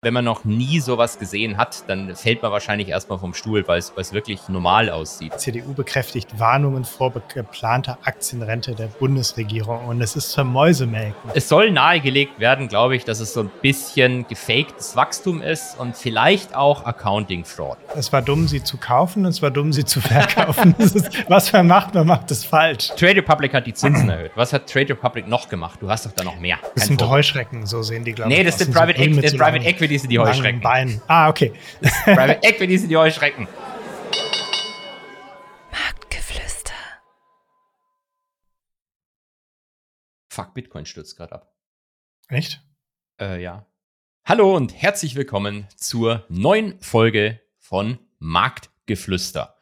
Wenn man noch nie sowas gesehen hat, dann fällt man wahrscheinlich erstmal vom Stuhl, weil es, wirklich normal aussieht. CDU bekräftigt Warnungen vor geplanter Aktienrente der Bundesregierung und es ist Mäusemelken. Es soll nahegelegt werden, glaube ich, dass es so ein bisschen gefaktes Wachstum ist und vielleicht auch Accounting-Fraud. Es war dumm, sie zu kaufen und es war dumm, sie zu verkaufen. ist, was man macht, man macht es falsch. Trade Republic hat die Zinsen erhöht. Was hat Trade Republic noch gemacht? Du hast doch da noch mehr. Das sind Heuschrecken, so sehen die, glaube ich. Nee, das sind Private, so Private Equity Equity sind die Heuschrecken. Bein. Ah, okay. Private Equity sind die Heuschrecken. Marktgeflüster. Fuck, Bitcoin stürzt gerade ab. Echt? Äh, ja. Hallo und herzlich willkommen zur neuen Folge von Marktgeflüster.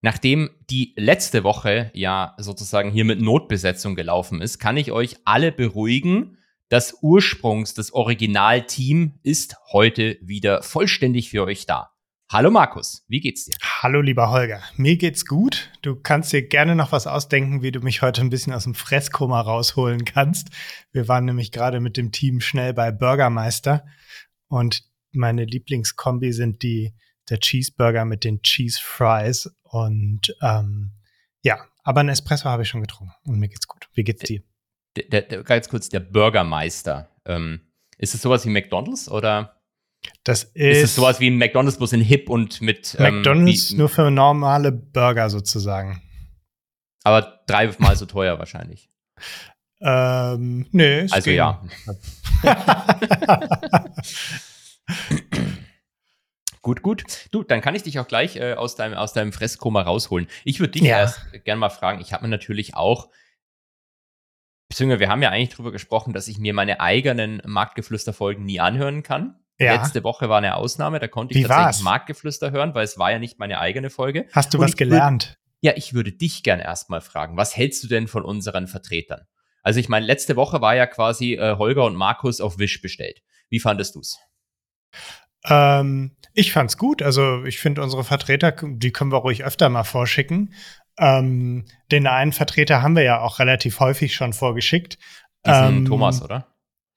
Nachdem die letzte Woche ja sozusagen hier mit Notbesetzung gelaufen ist, kann ich euch alle beruhigen das Ursprungs, das Originalteam ist heute wieder vollständig für euch da. Hallo Markus, wie geht's dir? Hallo lieber Holger, mir geht's gut. Du kannst dir gerne noch was ausdenken, wie du mich heute ein bisschen aus dem Fresskoma rausholen kannst. Wir waren nämlich gerade mit dem Team schnell bei Burgermeister und meine Lieblingskombi sind die der Cheeseburger mit den Cheese Fries und ähm, ja, aber ein Espresso habe ich schon getrunken und mir geht's gut. Wie geht's dir? Der, der, ganz kurz, der Bürgermeister. Ähm, ist es sowas wie McDonalds oder? Das ist, ist es sowas wie ein McDonalds, bloß in Hip und mit. Ähm, McDonalds wie, nur für normale Burger sozusagen. Aber dreimal so teuer wahrscheinlich. Ähm, nee. Also ging. ja. gut, gut. Du, dann kann ich dich auch gleich äh, aus, deinem, aus deinem Fresskoma rausholen. Ich würde dich ja. erst gerne mal fragen. Ich habe mir natürlich auch beziehungsweise wir haben ja eigentlich darüber gesprochen, dass ich mir meine eigenen Marktgeflüster-Folgen nie anhören kann. Ja. Letzte Woche war eine Ausnahme, da konnte ich Wie tatsächlich war's? Marktgeflüster hören, weil es war ja nicht meine eigene Folge. Hast du Und was gelernt? Ja, ich würde dich gern erstmal fragen, was hältst du denn von unseren Vertretern? Also ich meine, letzte Woche war ja quasi äh, Holger und Markus auf Wish bestellt. Wie fandest du's? Ähm, ich fand's gut. Also ich finde unsere Vertreter, die können wir ruhig öfter mal vorschicken. Ähm, den einen Vertreter haben wir ja auch relativ häufig schon vorgeschickt. ähm, Thomas, oder?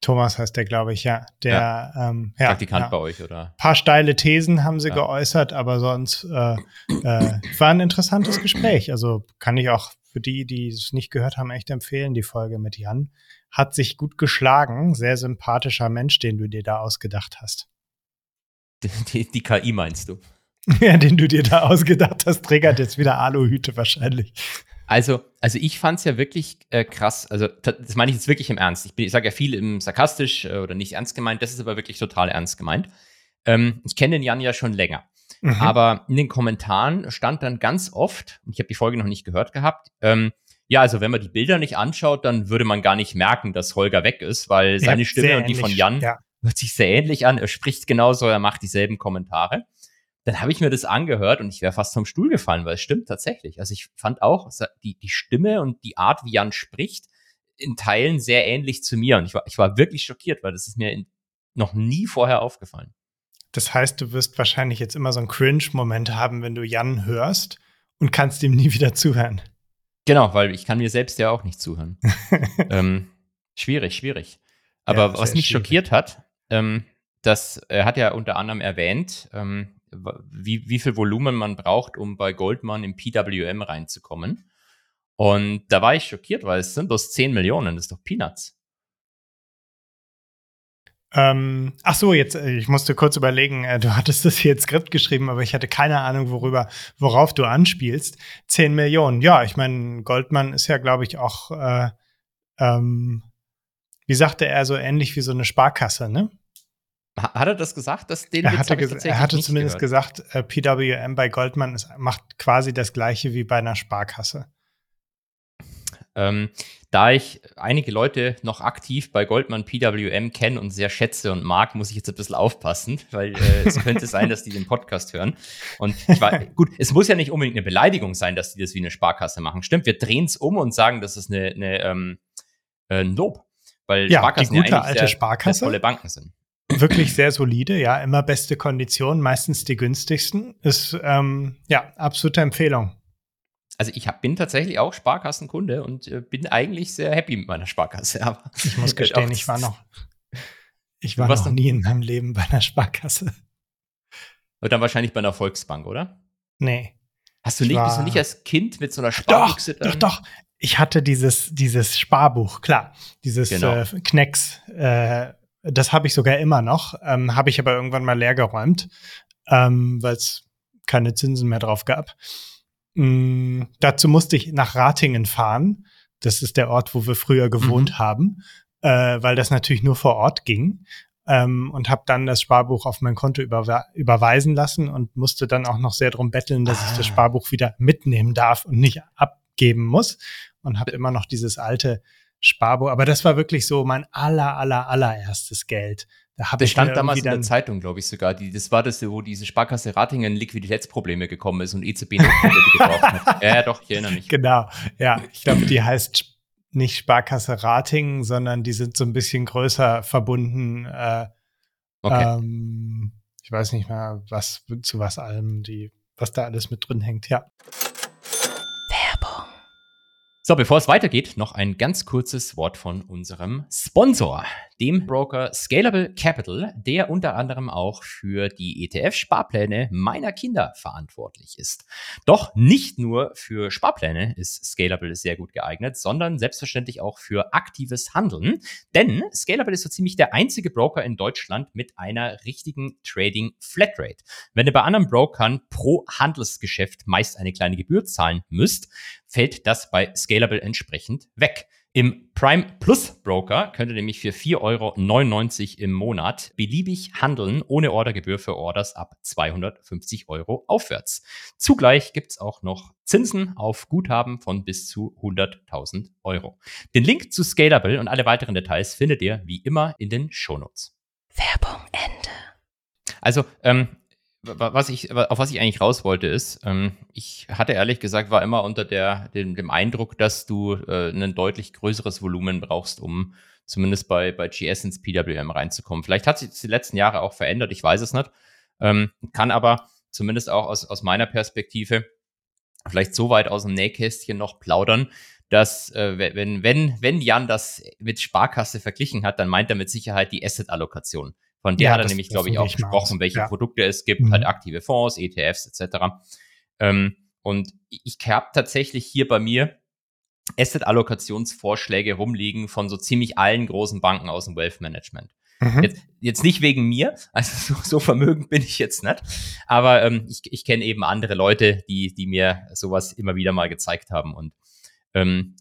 Thomas heißt der, glaube ich, ja. Der ja. Ähm, ja, Praktikant ja. bei euch, oder? Ein paar steile Thesen haben sie geäußert, aber sonst äh, äh, war ein interessantes Gespräch. Also kann ich auch für die, die es nicht gehört haben, echt empfehlen, die Folge mit Jan. Hat sich gut geschlagen. Sehr sympathischer Mensch, den du dir da ausgedacht hast. Die, die, die KI meinst du? Ja, den du dir da ausgedacht hast, triggert jetzt wieder Aluhüte wahrscheinlich. Also, also ich fand es ja wirklich äh, krass. Also, das meine ich jetzt wirklich im Ernst. Ich, ich sage ja viel im sarkastisch äh, oder nicht ernst gemeint. Das ist aber wirklich total ernst gemeint. Ähm, ich kenne den Jan ja schon länger. Mhm. Aber in den Kommentaren stand dann ganz oft, und ich habe die Folge noch nicht gehört gehabt, ähm, ja, also wenn man die Bilder nicht anschaut, dann würde man gar nicht merken, dass Holger weg ist, weil seine ja, Stimme und die von Jan ja. hört sich sehr ähnlich an. Er spricht genauso, er macht dieselben Kommentare dann habe ich mir das angehört und ich wäre fast vom Stuhl gefallen, weil es stimmt tatsächlich. Also ich fand auch die, die Stimme und die Art, wie Jan spricht, in Teilen sehr ähnlich zu mir. Und ich war, ich war wirklich schockiert, weil das ist mir in, noch nie vorher aufgefallen. Das heißt, du wirst wahrscheinlich jetzt immer so einen Cringe-Moment haben, wenn du Jan hörst und kannst ihm nie wieder zuhören. Genau, weil ich kann mir selbst ja auch nicht zuhören. ähm, schwierig, schwierig. Aber ja, was mich schwierig. schockiert hat, ähm, das, er hat ja unter anderem erwähnt, ähm, wie, wie viel Volumen man braucht, um bei Goldman im PWM reinzukommen. Und da war ich schockiert, weil es sind bloß 10 Millionen, das ist doch Peanuts. Ähm, ach so, jetzt, äh, ich musste kurz überlegen, äh, du hattest das hier jetzt Skript geschrieben, aber ich hatte keine Ahnung, worüber, worauf du anspielst. 10 Millionen, ja, ich meine, Goldman ist ja, glaube ich, auch, äh, ähm, wie sagte er, so ähnlich wie so eine Sparkasse, ne? Hat er das gesagt? Dass den er hatte, er hatte zumindest gehört. gesagt, äh, PWM bei Goldman ist, macht quasi das gleiche wie bei einer Sparkasse. Ähm, da ich einige Leute noch aktiv bei Goldman PWM kenne und sehr schätze und mag, muss ich jetzt ein bisschen aufpassen, weil äh, es könnte sein, dass die den Podcast hören. Und ich war, gut, es muss ja nicht unbedingt eine Beleidigung sein, dass die das wie eine Sparkasse machen. Stimmt, wir drehen es um und sagen, das ist eine, eine ähm, äh, ein Lob. Weil ja, Sparkassen die gute ja alte sehr, Sparkasse. Sehr tolle Banken sind wirklich sehr solide, ja, immer beste Konditionen, meistens die günstigsten. Ist ähm, ja absolute Empfehlung. Also ich hab, bin tatsächlich auch Sparkassenkunde und äh, bin eigentlich sehr happy mit meiner Sparkasse. Aber ich muss gestehen, ich war noch Ich war noch nie in meinem Leben bei einer Sparkasse. Und dann wahrscheinlich bei einer Volksbank, oder? Nee. Hast du nicht, bist du nicht als Kind mit so einer Sparbüchse Doch, doch, doch. Ich hatte dieses, dieses Sparbuch, klar. Dieses genau. äh, Knecks. Äh, das habe ich sogar immer noch. Ähm, habe ich aber irgendwann mal leer geräumt, ähm, weil es keine Zinsen mehr drauf gab. Mm, dazu musste ich nach Ratingen fahren. Das ist der Ort, wo wir früher gewohnt mhm. haben, äh, weil das natürlich nur vor Ort ging ähm, und habe dann das Sparbuch auf mein Konto überwe überweisen lassen und musste dann auch noch sehr drum betteln, dass ah. ich das ah. Sparbuch wieder mitnehmen darf und nicht abgeben muss und habe immer noch dieses alte Sparbuch. Aber das war wirklich so mein aller, aller, allererstes Geld. Da das stand damals in der Zeitung, glaube ich sogar. Die, das war das, wo diese Sparkasse Ratingen Liquiditätsprobleme gekommen ist und EZB Notkredite gebraucht hat. Ja, ja, doch, ich erinnere mich. Genau, ja. Ich glaube, die heißt nicht Sparkasse Ratingen, sondern die sind so ein bisschen größer verbunden. Äh, okay. Ähm, ich weiß nicht mehr, was zu was allem die, was da alles mit drin hängt, ja. So, bevor es weitergeht, noch ein ganz kurzes Wort von unserem Sponsor, dem Broker Scalable Capital, der unter anderem auch für die ETF-Sparpläne meiner Kinder verantwortlich ist. Doch nicht nur für Sparpläne ist Scalable sehr gut geeignet, sondern selbstverständlich auch für aktives Handeln. Denn Scalable ist so ziemlich der einzige Broker in Deutschland mit einer richtigen Trading Flatrate. Wenn ihr bei anderen Brokern pro Handelsgeschäft meist eine kleine Gebühr zahlen müsst, fällt das bei Scalable entsprechend weg. Im Prime Plus Broker könnt ihr nämlich für 4,99 Euro im Monat beliebig handeln, ohne Ordergebühr für Orders ab 250 Euro aufwärts. Zugleich gibt's auch noch Zinsen auf Guthaben von bis zu 100.000 Euro. Den Link zu Scalable und alle weiteren Details findet ihr wie immer in den Shownotes. Werbung Ende. Also, ähm, was ich, auf was ich eigentlich raus wollte, ist, ähm, ich hatte ehrlich gesagt, war immer unter der, dem, dem Eindruck, dass du äh, ein deutlich größeres Volumen brauchst, um zumindest bei, bei GS ins PWM reinzukommen. Vielleicht hat sich das die letzten Jahre auch verändert, ich weiß es nicht. Ähm, kann aber zumindest auch aus, aus meiner Perspektive vielleicht so weit aus dem Nähkästchen noch plaudern, dass äh, wenn, wenn, wenn Jan das mit Sparkasse verglichen hat, dann meint er mit Sicherheit die Asset-Allokation. Von der ja, hat er nämlich, glaube ich, auch gesprochen, welche ja. Produkte es gibt, mhm. halt aktive Fonds, ETFs etc. Ähm, und ich habe tatsächlich hier bei mir Asset-Allokationsvorschläge rumliegen von so ziemlich allen großen Banken aus dem Wealth Management. Mhm. Jetzt, jetzt nicht wegen mir, also so, so vermögend bin ich jetzt nicht, aber ähm, ich, ich kenne eben andere Leute, die, die mir sowas immer wieder mal gezeigt haben. Und ähm,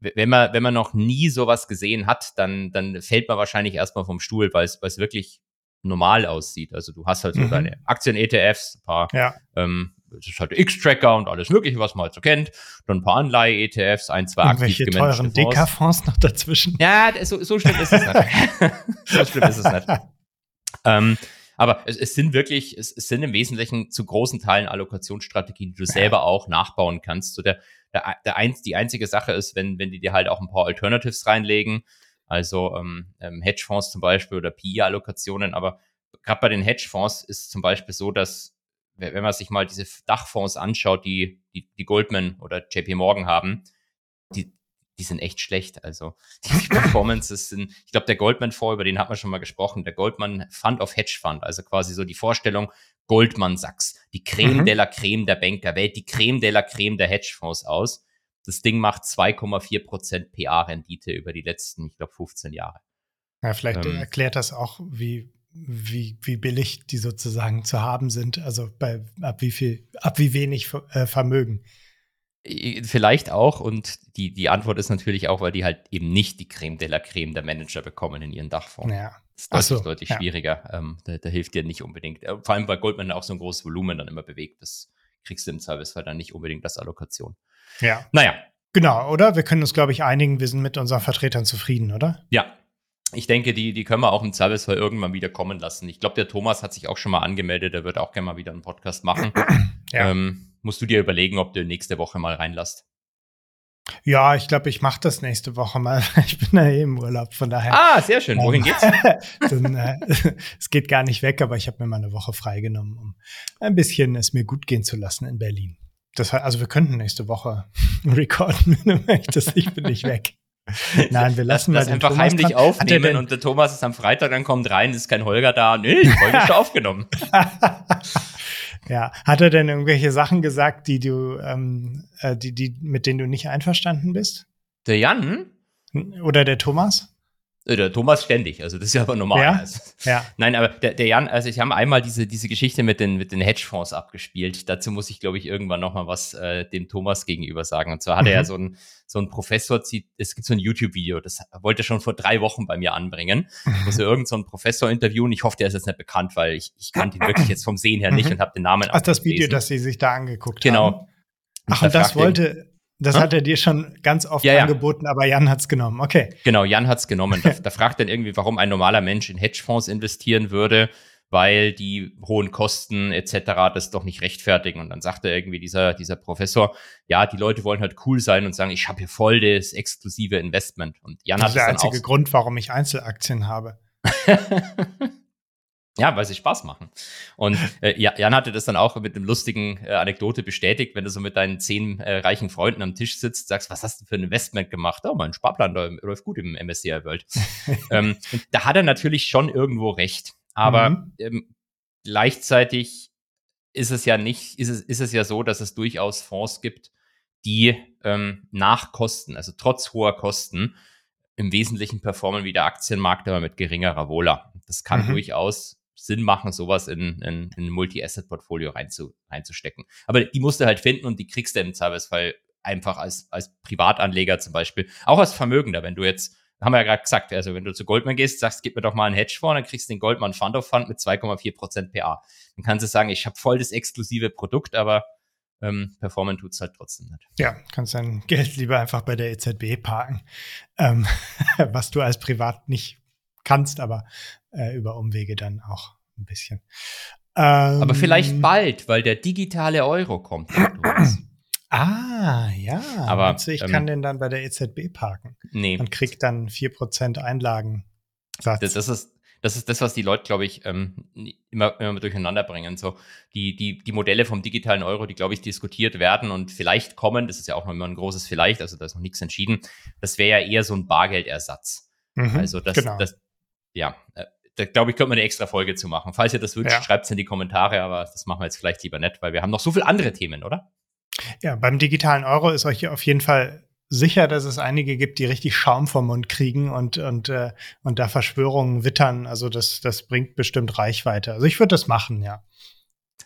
wenn man, wenn man noch nie sowas gesehen hat, dann, dann fällt man wahrscheinlich erstmal vom Stuhl, weil es, weil es wirklich normal aussieht. Also du hast halt so mhm. deine Aktien-ETFs, ein paar, ja. ähm, das ist halt X-Tracker und alles mögliche, was man halt so kennt. Dann ein paar Anleihe-ETFs, ein, zwei aktiv teuren Deka-Fonds noch dazwischen. Ja, so, so schlimm ist es nicht. so schlimm ist es nicht. Ähm, aber es, es sind wirklich, es, es, sind im Wesentlichen zu großen Teilen Allokationsstrategien, die du ja. selber auch nachbauen kannst. So der, der, der eins, die einzige Sache ist, wenn, wenn die dir halt auch ein paar Alternatives reinlegen, also ähm, ähm Hedgefonds zum Beispiel oder PI-Allokationen, aber gerade bei den Hedgefonds ist zum Beispiel so, dass wenn man sich mal diese Dachfonds anschaut, die, die, die Goldman oder JP Morgan haben, die, sind echt schlecht. Also die Performances sind, ich glaube, der Goldman-Fonds, über den hat man schon mal gesprochen, der Goldman Fund of Hedge Fund, also quasi so die Vorstellung, Goldman Sachs, die Creme mhm. de la Creme der Banker, wählt die Creme de la Creme der Hedgefonds aus. Das Ding macht 2,4 Prozent PA-Rendite über die letzten, ich glaube, 15 Jahre. Ja, vielleicht ähm, erklärt das auch, wie, wie, wie billig die sozusagen zu haben sind. Also bei ab wie viel, ab wie wenig äh, Vermögen. Vielleicht auch, und die, die Antwort ist natürlich auch, weil die halt eben nicht die Creme de la Creme der Manager bekommen in ihren Dachfonds. Ja. Das ist deutlich, so, deutlich ja. schwieriger. Ähm, da, da, hilft dir nicht unbedingt. Äh, vor allem, weil Goldman auch so ein großes Volumen dann immer bewegt. Das kriegst du im Zweifelsfall dann nicht unbedingt als Allokation. Ja. Naja. Genau, oder? Wir können uns, glaube ich, einigen, wir sind mit unseren Vertretern zufrieden, oder? Ja. Ich denke, die, die können wir auch im Zweifelsfall irgendwann wieder kommen lassen. Ich glaube, der Thomas hat sich auch schon mal angemeldet, der wird auch gerne mal wieder einen Podcast machen. ja. Ähm, musst du dir überlegen, ob du nächste Woche mal reinlässt. Ja, ich glaube, ich mache das nächste Woche mal. Ich bin ja eh im Urlaub, von daher. Ah, sehr schön. Wohin geht's? dann, äh, es geht gar nicht weg, aber ich habe mir mal eine Woche freigenommen, um ein bisschen es mir gut gehen zu lassen in Berlin. Das also wir könnten nächste Woche recorden, wenn du möchtest. Ich bin nicht weg. Nein, wir lassen das, das einfach Thomas heimlich dran. aufnehmen und der Thomas ist am Freitag, dann kommt rein, ist kein Holger da. Nee, die Folge ist schon aufgenommen. Ja, hat er denn irgendwelche Sachen gesagt, die du, ähm, äh, die, die, mit denen du nicht einverstanden bist? Der Jan? Oder der Thomas? Äh, der Thomas ständig, also das ist ja aber normal. Ja, also. ja. Nein, aber der, der Jan, also ich habe einmal diese, diese Geschichte mit den, mit den Hedgefonds abgespielt. Dazu muss ich, glaube ich, irgendwann noch mal was äh, dem Thomas gegenüber sagen. Und zwar hat mhm. er ja so ein, so ein Professor, es gibt so ein YouTube-Video, das wollte er schon vor drei Wochen bei mir anbringen. Ich muss ja irgendeinen so Professor interviewen. Ich hoffe, der ist jetzt nicht bekannt, weil ich, ich kannte ihn wirklich jetzt vom Sehen her nicht mhm. und habe den Namen Ach, das Video, das Sie sich da angeguckt genau. haben. Genau. Ach, und das wollte, das hm? hat er dir schon ganz oft ja, ja. angeboten, aber Jan hat es genommen. Okay. Genau, Jan hat es genommen. Da, da fragt dann irgendwie, warum ein normaler Mensch in Hedgefonds investieren würde, weil die hohen Kosten etc. das doch nicht rechtfertigen. Und dann sagte irgendwie dieser, dieser Professor, ja, die Leute wollen halt cool sein und sagen, ich habe hier voll das exklusive Investment. Und Jan das hat ist der einzige Grund, warum ich Einzelaktien habe. Ja, weil sie Spaß machen. Und äh, Jan hatte das dann auch mit einem lustigen äh, Anekdote bestätigt, wenn du so mit deinen zehn äh, reichen Freunden am Tisch sitzt, sagst, was hast du für ein Investment gemacht? Oh, mein Sparplan läuft gut im MSCI World. ähm, da hat er natürlich schon irgendwo recht. Aber mhm. ähm, gleichzeitig ist es ja nicht, ist es, ist es ja so, dass es durchaus Fonds gibt, die ähm, nach Kosten, also trotz hoher Kosten, im Wesentlichen performen wie der Aktienmarkt, aber mit geringerer Wohler. Das kann mhm. durchaus Sinn machen, sowas in, in, in ein Multi-Asset-Portfolio reinzu, reinzustecken. Aber die musst du halt finden und die kriegst du im Zweifelsfall einfach als, als Privatanleger zum Beispiel, auch als Vermögender, wenn du jetzt, haben wir ja gerade gesagt, also wenn du zu Goldman gehst, sagst, gib mir doch mal einen Hedgefonds, dann kriegst du den Goldman Fund of Fund mit 2,4% PA. Dann kannst du sagen, ich habe voll das exklusive Produkt, aber ähm, performen tut es halt trotzdem nicht. Ja, kannst dein Geld lieber einfach bei der EZB parken, ähm, was du als Privat nicht kannst, aber äh, über Umwege dann auch ein bisschen. Ähm, aber vielleicht bald, weil der digitale Euro kommt. ah, ja. Aber also ich ähm, kann den dann bei der EZB parken. Nee. Und kriegt dann 4% Einlagen. Das, das, ist, das ist das, was die Leute, glaube ich, ähm, immer, immer durcheinander bringen. So die, die, die Modelle vom digitalen Euro, die, glaube ich, diskutiert werden und vielleicht kommen, das ist ja auch noch immer ein großes Vielleicht, also da ist noch nichts entschieden. Das wäre ja eher so ein Bargeldersatz. Mhm, also das, genau. das, ja, äh, da glaube ich, könnte man eine extra Folge zu machen. Falls ihr das wünscht, ja. schreibt es in die Kommentare, aber das machen wir jetzt vielleicht lieber nicht, weil wir haben noch so viele andere Themen, oder? Ja, beim digitalen Euro ist euch auf jeden Fall sicher, dass es einige gibt, die richtig Schaum vom Mund kriegen und, und, äh, und da Verschwörungen wittern. Also das, das bringt bestimmt Reichweite. Also ich würde das machen, ja.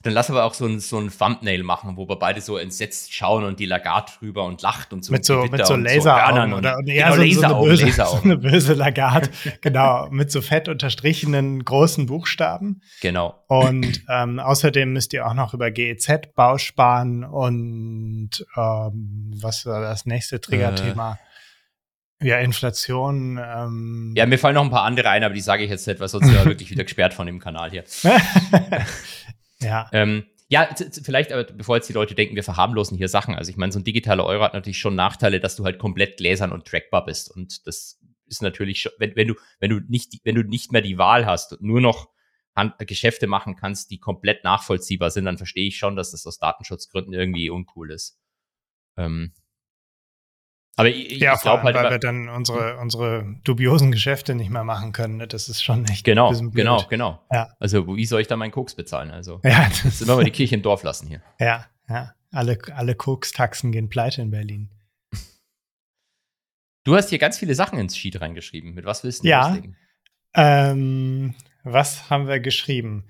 Dann lass aber auch so ein, so ein Thumbnail machen, wo wir beide so entsetzt schauen und die Lagarde drüber und lacht und so. Mit so, mit so Laseraugen so oder, oder genau, so, so, eine böse, so eine böse Lagarde. genau, mit so fett unterstrichenen großen Buchstaben. Genau. Und ähm, außerdem müsst ihr auch noch über GEZ Bausparen und ähm, was war das nächste Triggerthema? Äh. Ja, Inflation. Ähm. Ja, mir fallen noch ein paar andere ein, aber die sage ich jetzt nicht, weil sonst wäre wirklich wieder gesperrt von dem Kanal hier. Ja. Ähm, ja, vielleicht, aber bevor jetzt die Leute denken, wir verharmlosen hier Sachen. Also ich meine, so ein digitaler Euro hat natürlich schon Nachteile, dass du halt komplett gläsern und trackbar bist. Und das ist natürlich schon, wenn, wenn du, wenn du nicht, wenn du nicht mehr die Wahl hast und nur noch Hand, Geschäfte machen kannst, die komplett nachvollziehbar sind, dann verstehe ich schon, dass das aus Datenschutzgründen irgendwie uncool ist. Ähm, aber ich, ja, ich glaube halt, weil wir dann unsere, unsere dubiosen Geschäfte nicht mehr machen können. Ne? Das ist schon echt genau, genau, genau. Ja. Also wie soll ich da meinen Koks bezahlen? Also ja, das ist immer mal die Kirche im Dorf lassen hier. Ja, ja. Alle, alle Koks-Taxen gehen pleite in Berlin. Du hast hier ganz viele Sachen ins Sheet reingeschrieben. Mit was willst du ja, loslegen? Ähm, was haben wir geschrieben?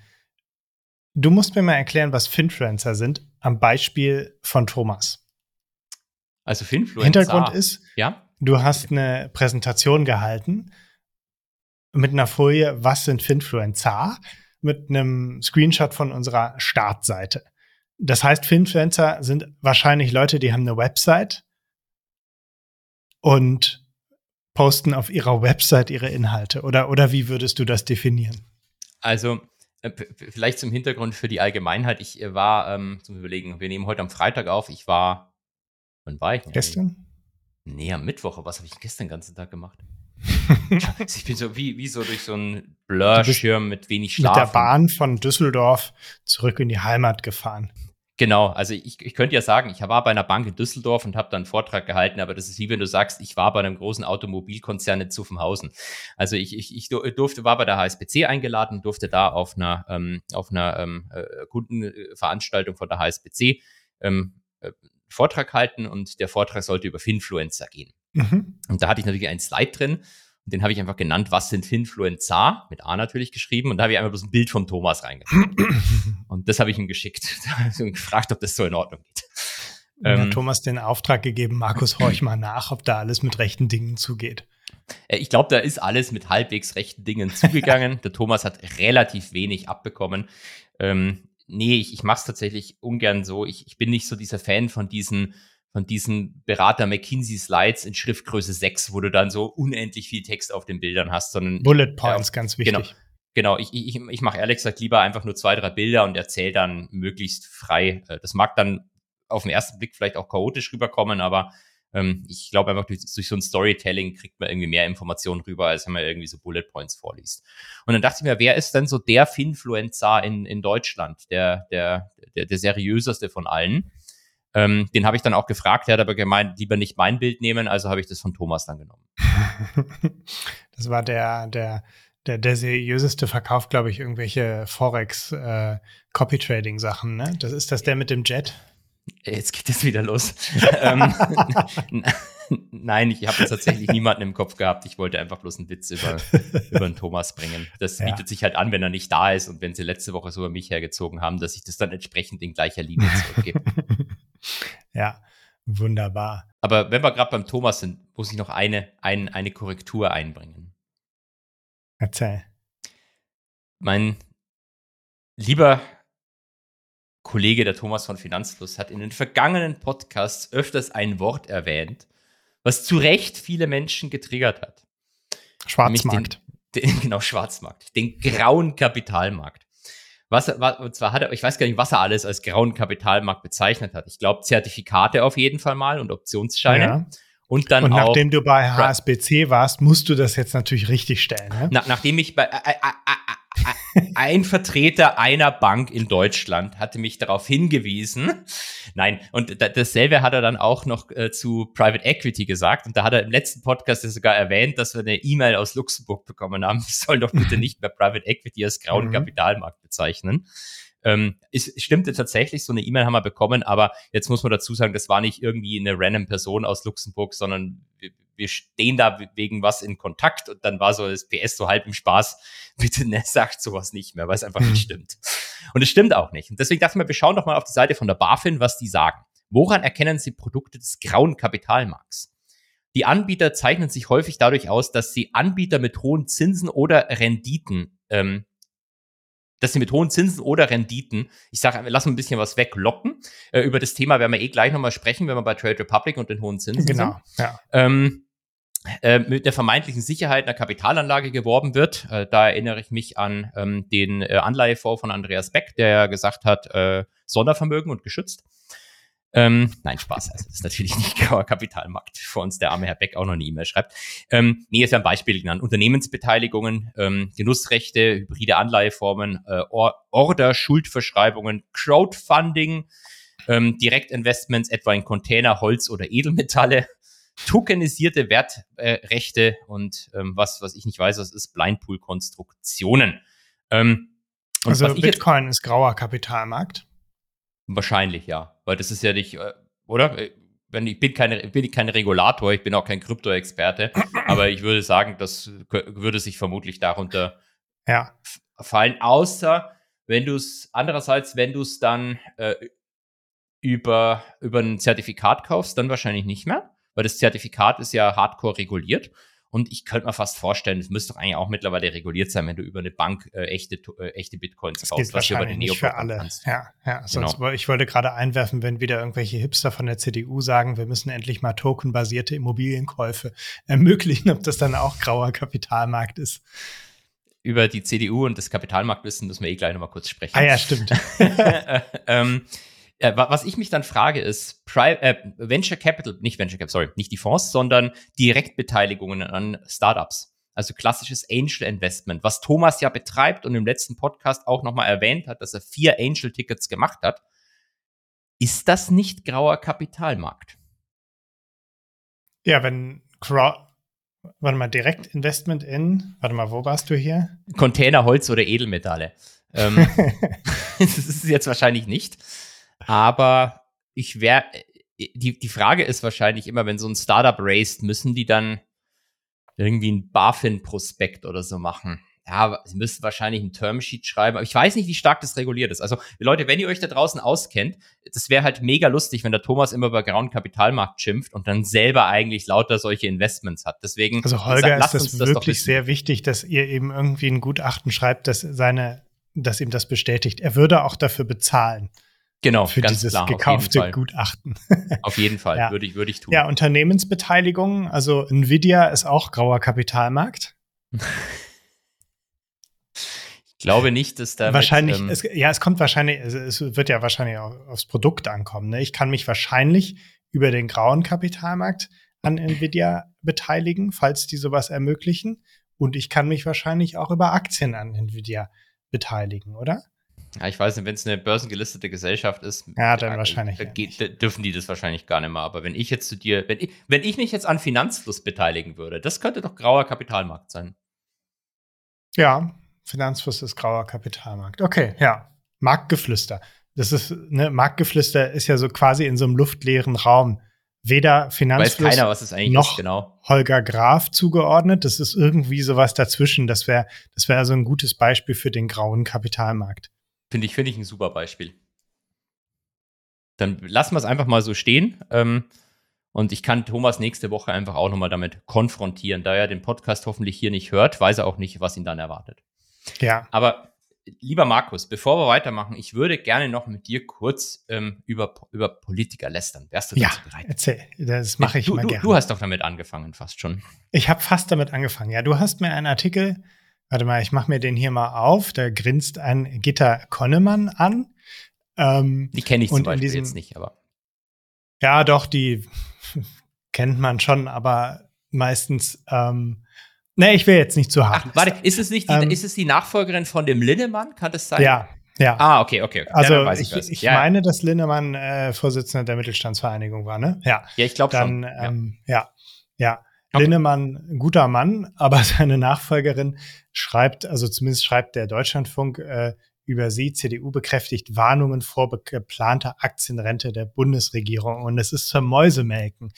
Du musst mir mal erklären, was Finfluencer sind, am Beispiel von Thomas. Also Finfluencer. Hintergrund ist, ja? du hast eine Präsentation gehalten mit einer Folie, was sind Finfluencer, mit einem Screenshot von unserer Startseite. Das heißt, Finfluencer sind wahrscheinlich Leute, die haben eine Website und posten auf ihrer Website ihre Inhalte. Oder, oder wie würdest du das definieren? Also, äh, vielleicht zum Hintergrund für die Allgemeinheit. Ich äh, war, ähm, zum Überlegen, wir nehmen heute am Freitag auf. Ich war Wann war ich denn? Gestern? Nee, am Mittwoch. Was habe ich gestern den ganzen Tag gemacht? ich bin so wie, wie so durch so einen Blurschirm mit wenig Schlaf. Mit der Bahn von Düsseldorf zurück in die Heimat gefahren. Genau, also ich, ich könnte ja sagen, ich war bei einer Bank in Düsseldorf und habe dann einen Vortrag gehalten, aber das ist wie wenn du sagst, ich war bei einem großen Automobilkonzern in Zuffenhausen. Also ich, ich, ich durfte, war bei der HSBC eingeladen, durfte da auf einer, ähm, auf einer ähm, äh, Kundenveranstaltung von der HSBC ähm, äh, Vortrag halten und der Vortrag sollte über Finfluencer gehen. Mhm. Und da hatte ich natürlich einen Slide drin und den habe ich einfach genannt, was sind Finfluencer? Mit A natürlich geschrieben. Und da habe ich einfach bloß ein Bild von Thomas reingeschickt. und das habe ich ihm geschickt. und gefragt, ob das so in Ordnung geht. Ähm, hat Thomas den Auftrag gegeben, Markus, horch mal nach, ob da alles mit rechten Dingen zugeht. Äh, ich glaube, da ist alles mit halbwegs rechten Dingen zugegangen. Der Thomas hat relativ wenig abbekommen. Ähm, nee, ich, ich mache es tatsächlich ungern so. Ich, ich bin nicht so dieser Fan von diesen von diesen Berater McKinsey Slides in Schriftgröße 6, wo du dann so unendlich viel Text auf den Bildern hast, sondern Bullet Points, äh, ganz wichtig. Genau. Genau, ich, ich, ich mache ehrlich gesagt lieber einfach nur zwei, drei Bilder und erzähle dann möglichst frei. Äh, das mag dann auf den ersten Blick vielleicht auch chaotisch rüberkommen, aber ähm, ich glaube einfach durch, durch so ein Storytelling kriegt man irgendwie mehr Informationen rüber, als wenn man irgendwie so Bullet Points vorliest. Und dann dachte ich mir, wer ist denn so der Finfluencer in, in Deutschland, der, der, der, der seriöseste von allen? Ähm, den habe ich dann auch gefragt, er hat aber gemeint, lieber nicht mein Bild nehmen, also habe ich das von Thomas dann genommen. das war der, der, der, der seriöseste Verkauf, glaube ich, irgendwelche Forex äh, ne? Das ist das der mit dem Jet? Jetzt geht es wieder los. ähm, Nein, ich habe tatsächlich niemanden im Kopf gehabt. Ich wollte einfach bloß einen Witz über, über den Thomas bringen. Das ja. bietet sich halt an, wenn er nicht da ist und wenn sie letzte Woche so über mich hergezogen haben, dass ich das dann entsprechend in gleicher Linie zurückgebe. ja, wunderbar. Aber wenn wir gerade beim Thomas sind, muss ich noch eine, ein, eine Korrektur einbringen. Erzähl. Mein lieber Kollege, der Thomas von Finanzfluss, hat in den vergangenen Podcasts öfters ein Wort erwähnt, was zu Recht viele Menschen getriggert hat. Schwarzmarkt. Den, den, genau, Schwarzmarkt. Den grauen Kapitalmarkt. Was, was, und zwar hat er, ich weiß gar nicht, was er alles als grauen Kapitalmarkt bezeichnet hat. Ich glaube, Zertifikate auf jeden Fall mal und Optionsscheine. Ja. Und dann und auch. nachdem du bei HSBC warst, musst du das jetzt natürlich richtig stellen. Ne? Na, nachdem ich bei, äh, äh, äh, ein Vertreter einer Bank in Deutschland hatte mich darauf hingewiesen. Nein, und dasselbe hat er dann auch noch äh, zu Private Equity gesagt. Und da hat er im letzten Podcast sogar erwähnt, dass wir eine E-Mail aus Luxemburg bekommen haben. Wir sollen doch bitte nicht mehr Private Equity als grauen mhm. Kapitalmarkt bezeichnen. Ähm, es stimmte tatsächlich, so eine E-Mail haben wir bekommen, aber jetzt muss man dazu sagen, das war nicht irgendwie eine random Person aus Luxemburg, sondern wir, wir stehen da wegen was in Kontakt und dann war so das PS so halb im Spaß, bitte ne, sagt sowas nicht mehr, weil es einfach nicht mhm. stimmt. Und es stimmt auch nicht. Und deswegen dachte ich mir, wir schauen doch mal auf die Seite von der BaFin, was die sagen. Woran erkennen Sie Produkte des grauen Kapitalmarkts? Die Anbieter zeichnen sich häufig dadurch aus, dass sie Anbieter mit hohen Zinsen oder Renditen ähm, dass sie mit hohen Zinsen oder Renditen, ich sage, lass ein bisschen was weglocken. Äh, über das Thema werden wir eh gleich nochmal sprechen, wenn wir bei Trade Republic und den hohen Zinsen genau, sind. Ja. Ähm, äh, mit der vermeintlichen Sicherheit einer Kapitalanlage geworben wird. Äh, da erinnere ich mich an ähm, den äh, Anleihefonds von Andreas Beck, der gesagt hat, äh, Sondervermögen und geschützt. Ähm, nein, Spaß. Also, das ist natürlich nicht Kapitalmarkt. Vor uns der arme Herr Beck auch noch eine E-Mail schreibt. Ähm, nee, ist ja ein Beispiel genannt. Unternehmensbeteiligungen, ähm, Genussrechte, hybride Anleiheformen, äh, Or Order, Schuldverschreibungen, Crowdfunding, ähm, Direktinvestments etwa in Container, Holz oder Edelmetalle, tokenisierte Wertrechte äh, und ähm, was, was ich nicht weiß, was ist Blindpool-Konstruktionen. Ähm, also Bitcoin ist grauer Kapitalmarkt. Wahrscheinlich, ja. Weil das ist ja nicht, äh, oder? Äh, wenn ich bin keine, bin ich kein Regulator, ich bin auch kein Krypto-Experte, aber ich würde sagen, das würde sich vermutlich darunter ja. fallen, außer wenn du es, andererseits, wenn du es dann äh, über, über ein Zertifikat kaufst, dann wahrscheinlich nicht mehr, weil das Zertifikat ist ja hardcore reguliert und ich könnte mir fast vorstellen, es müsste doch eigentlich auch mittlerweile reguliert sein, wenn du über eine Bank äh, echte, äh, echte Bitcoins das kaufst, was du über den nicht für alle. Kannst. Ja, ja. Sonst genau. ich wollte gerade einwerfen, wenn wieder irgendwelche Hipster von der CDU sagen, wir müssen endlich mal tokenbasierte Immobilienkäufe ermöglichen, ob das dann auch grauer Kapitalmarkt ist über die CDU und das Kapitalmarktwissen müssen wir eh gleich nochmal kurz sprechen. Ah ja, stimmt. ähm, äh, was ich mich dann frage, ist Pri äh, Venture Capital, nicht Venture Capital, sorry, nicht die Fonds, sondern Direktbeteiligungen an Startups. Also klassisches Angel Investment, was Thomas ja betreibt und im letzten Podcast auch nochmal erwähnt hat, dass er vier Angel Tickets gemacht hat. ist das nicht grauer Kapitalmarkt? Ja, wenn Crowd, warte mal, Direktinvestment in, warte mal, wo warst du hier? Container, Holz oder Edelmetalle. Ähm, das ist es jetzt wahrscheinlich nicht. Aber ich wäre, die, die Frage ist wahrscheinlich immer, wenn so ein Startup raced, müssen die dann irgendwie ein BaFin-Prospekt oder so machen ja, sie müssten wahrscheinlich ein Termsheet schreiben, aber ich weiß nicht, wie stark das reguliert ist. Also, Leute, wenn ihr euch da draußen auskennt, das wäre halt mega lustig, wenn der Thomas immer über grauen Kapitalmarkt schimpft und dann selber eigentlich lauter solche Investments hat. Deswegen. Also, Holger, ist das, das wirklich sehr wichtig, dass ihr eben irgendwie ein Gutachten schreibt, dass seine, dass ihm das bestätigt. Er würde auch dafür bezahlen. Genau, für ganz dieses klar, gekaufte Gutachten. auf jeden Fall, ja. würde ich, würde ich tun. Ja, Unternehmensbeteiligung, also Nvidia ist auch grauer Kapitalmarkt. glaube nicht, dass da. Wahrscheinlich, ähm, es, ja, es kommt wahrscheinlich, es, es wird ja wahrscheinlich auch aufs Produkt ankommen. Ne? Ich kann mich wahrscheinlich über den grauen Kapitalmarkt an Nvidia beteiligen, falls die sowas ermöglichen. Und ich kann mich wahrscheinlich auch über Aktien an Nvidia beteiligen, oder? Ja, ich weiß nicht, wenn es eine börsengelistete Gesellschaft ist, ja, dann ja, wahrscheinlich. Da, da dürfen die das wahrscheinlich gar nicht mehr. Aber wenn ich jetzt zu dir, wenn ich, wenn ich mich jetzt an Finanzfluss beteiligen würde, das könnte doch grauer Kapitalmarkt sein. Ja, Finanzfluss ist grauer Kapitalmarkt. Okay, ja. Marktgeflüster. Das ist, ne, Marktgeflüster ist ja so quasi in so einem luftleeren Raum. Weder Finanzfluss Weiß keiner, was es eigentlich noch ist, genau. Holger Graf zugeordnet. Das ist irgendwie sowas dazwischen. Das wäre das wäre also ein gutes Beispiel für den grauen Kapitalmarkt. Finde ich, finde ich ein super Beispiel. Dann lassen wir es einfach mal so stehen. Ähm, und ich kann Thomas nächste Woche einfach auch nochmal damit konfrontieren. Da er den Podcast hoffentlich hier nicht hört, weiß er auch nicht, was ihn dann erwartet. Ja. Aber lieber Markus, bevor wir weitermachen, ich würde gerne noch mit dir kurz ähm, über, über Politiker lästern. Wärst du ja, bereit? Erzähl, das mache ich du, mal du, gerne. Du hast doch damit angefangen, fast schon. Ich habe fast damit angefangen. Ja, du hast mir einen Artikel, warte mal, ich mache mir den hier mal auf. Da grinst ein Gitter Konnemann an. Ähm, die kenne ich zum Beispiel diesem, jetzt nicht, aber. Ja, doch, die kennt man schon, aber meistens ähm, Nee, ich will jetzt nicht zu hart. Ach, warte, ist es nicht die, ähm, ist es die Nachfolgerin von dem Linnemann? Kann das sein? Ja, ja. Ah, okay, okay. okay. Also ja, ich, ich, ich ja. meine, dass Linnemann äh, Vorsitzender der Mittelstandsvereinigung war, ne? Ja. Ja, ich glaube schon. Ähm, ja, ja. Okay. Linnemann, guter Mann, aber seine Nachfolgerin schreibt, also zumindest schreibt der Deutschlandfunk äh, über sie, CDU bekräftigt Warnungen vor geplanter Aktienrente der Bundesregierung. Und es ist zum Mäusemelken.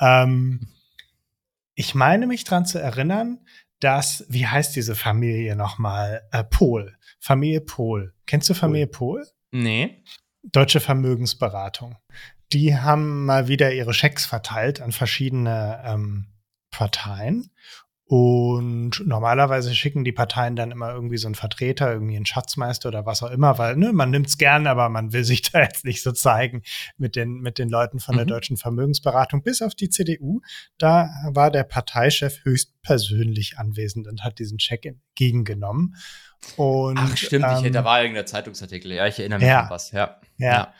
Ähm, ich meine mich dran zu erinnern, dass, wie heißt diese Familie nochmal? Äh, Pohl. Familie Pohl. Kennst du Familie Pohl? Nee. Deutsche Vermögensberatung. Die haben mal wieder ihre Schecks verteilt an verschiedene ähm, Parteien. Und normalerweise schicken die Parteien dann immer irgendwie so einen Vertreter, irgendwie einen Schatzmeister oder was auch immer, weil ne, man nimmt's gern, aber man will sich da jetzt nicht so zeigen mit den, mit den Leuten von der mhm. deutschen Vermögensberatung, bis auf die CDU. Da war der Parteichef höchst persönlich anwesend und hat diesen Check entgegengenommen. Und, Ach, stimmt, ähm, ich, da war irgendein Zeitungsartikel. Ja, ich erinnere mich ja, an was. Ja. Ja.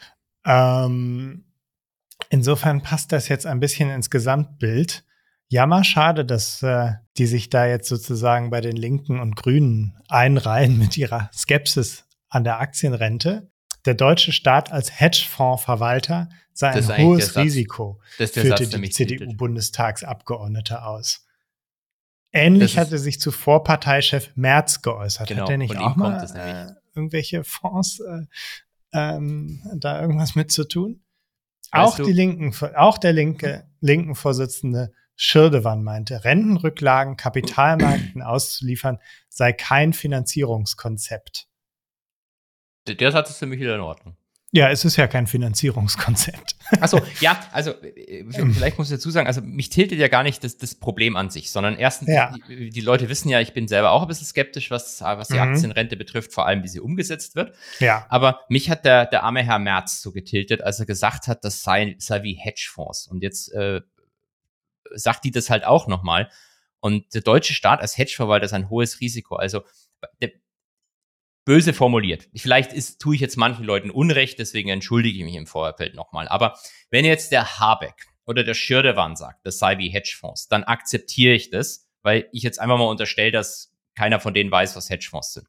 ja. Ähm, insofern passt das jetzt ein bisschen ins Gesamtbild. Jammer, schade, dass äh, die sich da jetzt sozusagen bei den Linken und Grünen einreihen mit ihrer Skepsis an der Aktienrente. Der deutsche Staat als Hedgefondsverwalter sei ein hohes Risiko, führte Satz, die CDU-Bundestagsabgeordnete aus. Ähnlich hatte sich zuvor Parteichef Merz geäußert. Genau, Hat er nicht auch mal äh, irgendwelche Fonds äh, ähm, da irgendwas mit zu tun? Weißt auch die Linken, auch der linke, linken Vorsitzende Schirdewan meinte, Rentenrücklagen Kapitalmärkten auszuliefern, sei kein Finanzierungskonzept. Der Satz ist für mich wieder in Ordnung. Ja, es ist ja kein Finanzierungskonzept. Achso, ja, also äh, vielleicht muss ich dazu sagen, also mich tiltet ja gar nicht das, das Problem an sich, sondern erstens, ja. die, die, Leute wissen ja, ich bin selber auch ein bisschen skeptisch, was, was die mhm. Aktienrente betrifft, vor allem wie sie umgesetzt wird. Ja. Aber mich hat der, der arme Herr Merz so getiltet, als er gesagt hat, das sei, sei wie Hedgefonds. Und jetzt äh, sagt die das halt auch nochmal. Und der deutsche Staat als Hedgeverwalter ist ein hohes Risiko. Also der, böse formuliert. Vielleicht ist, tue ich jetzt manchen Leuten Unrecht, deswegen entschuldige ich mich im Vorfeld nochmal. Aber wenn jetzt der Habeck oder der Schirdewan sagt, das sei wie Hedgefonds, dann akzeptiere ich das, weil ich jetzt einfach mal unterstelle, dass keiner von denen weiß, was Hedgefonds sind.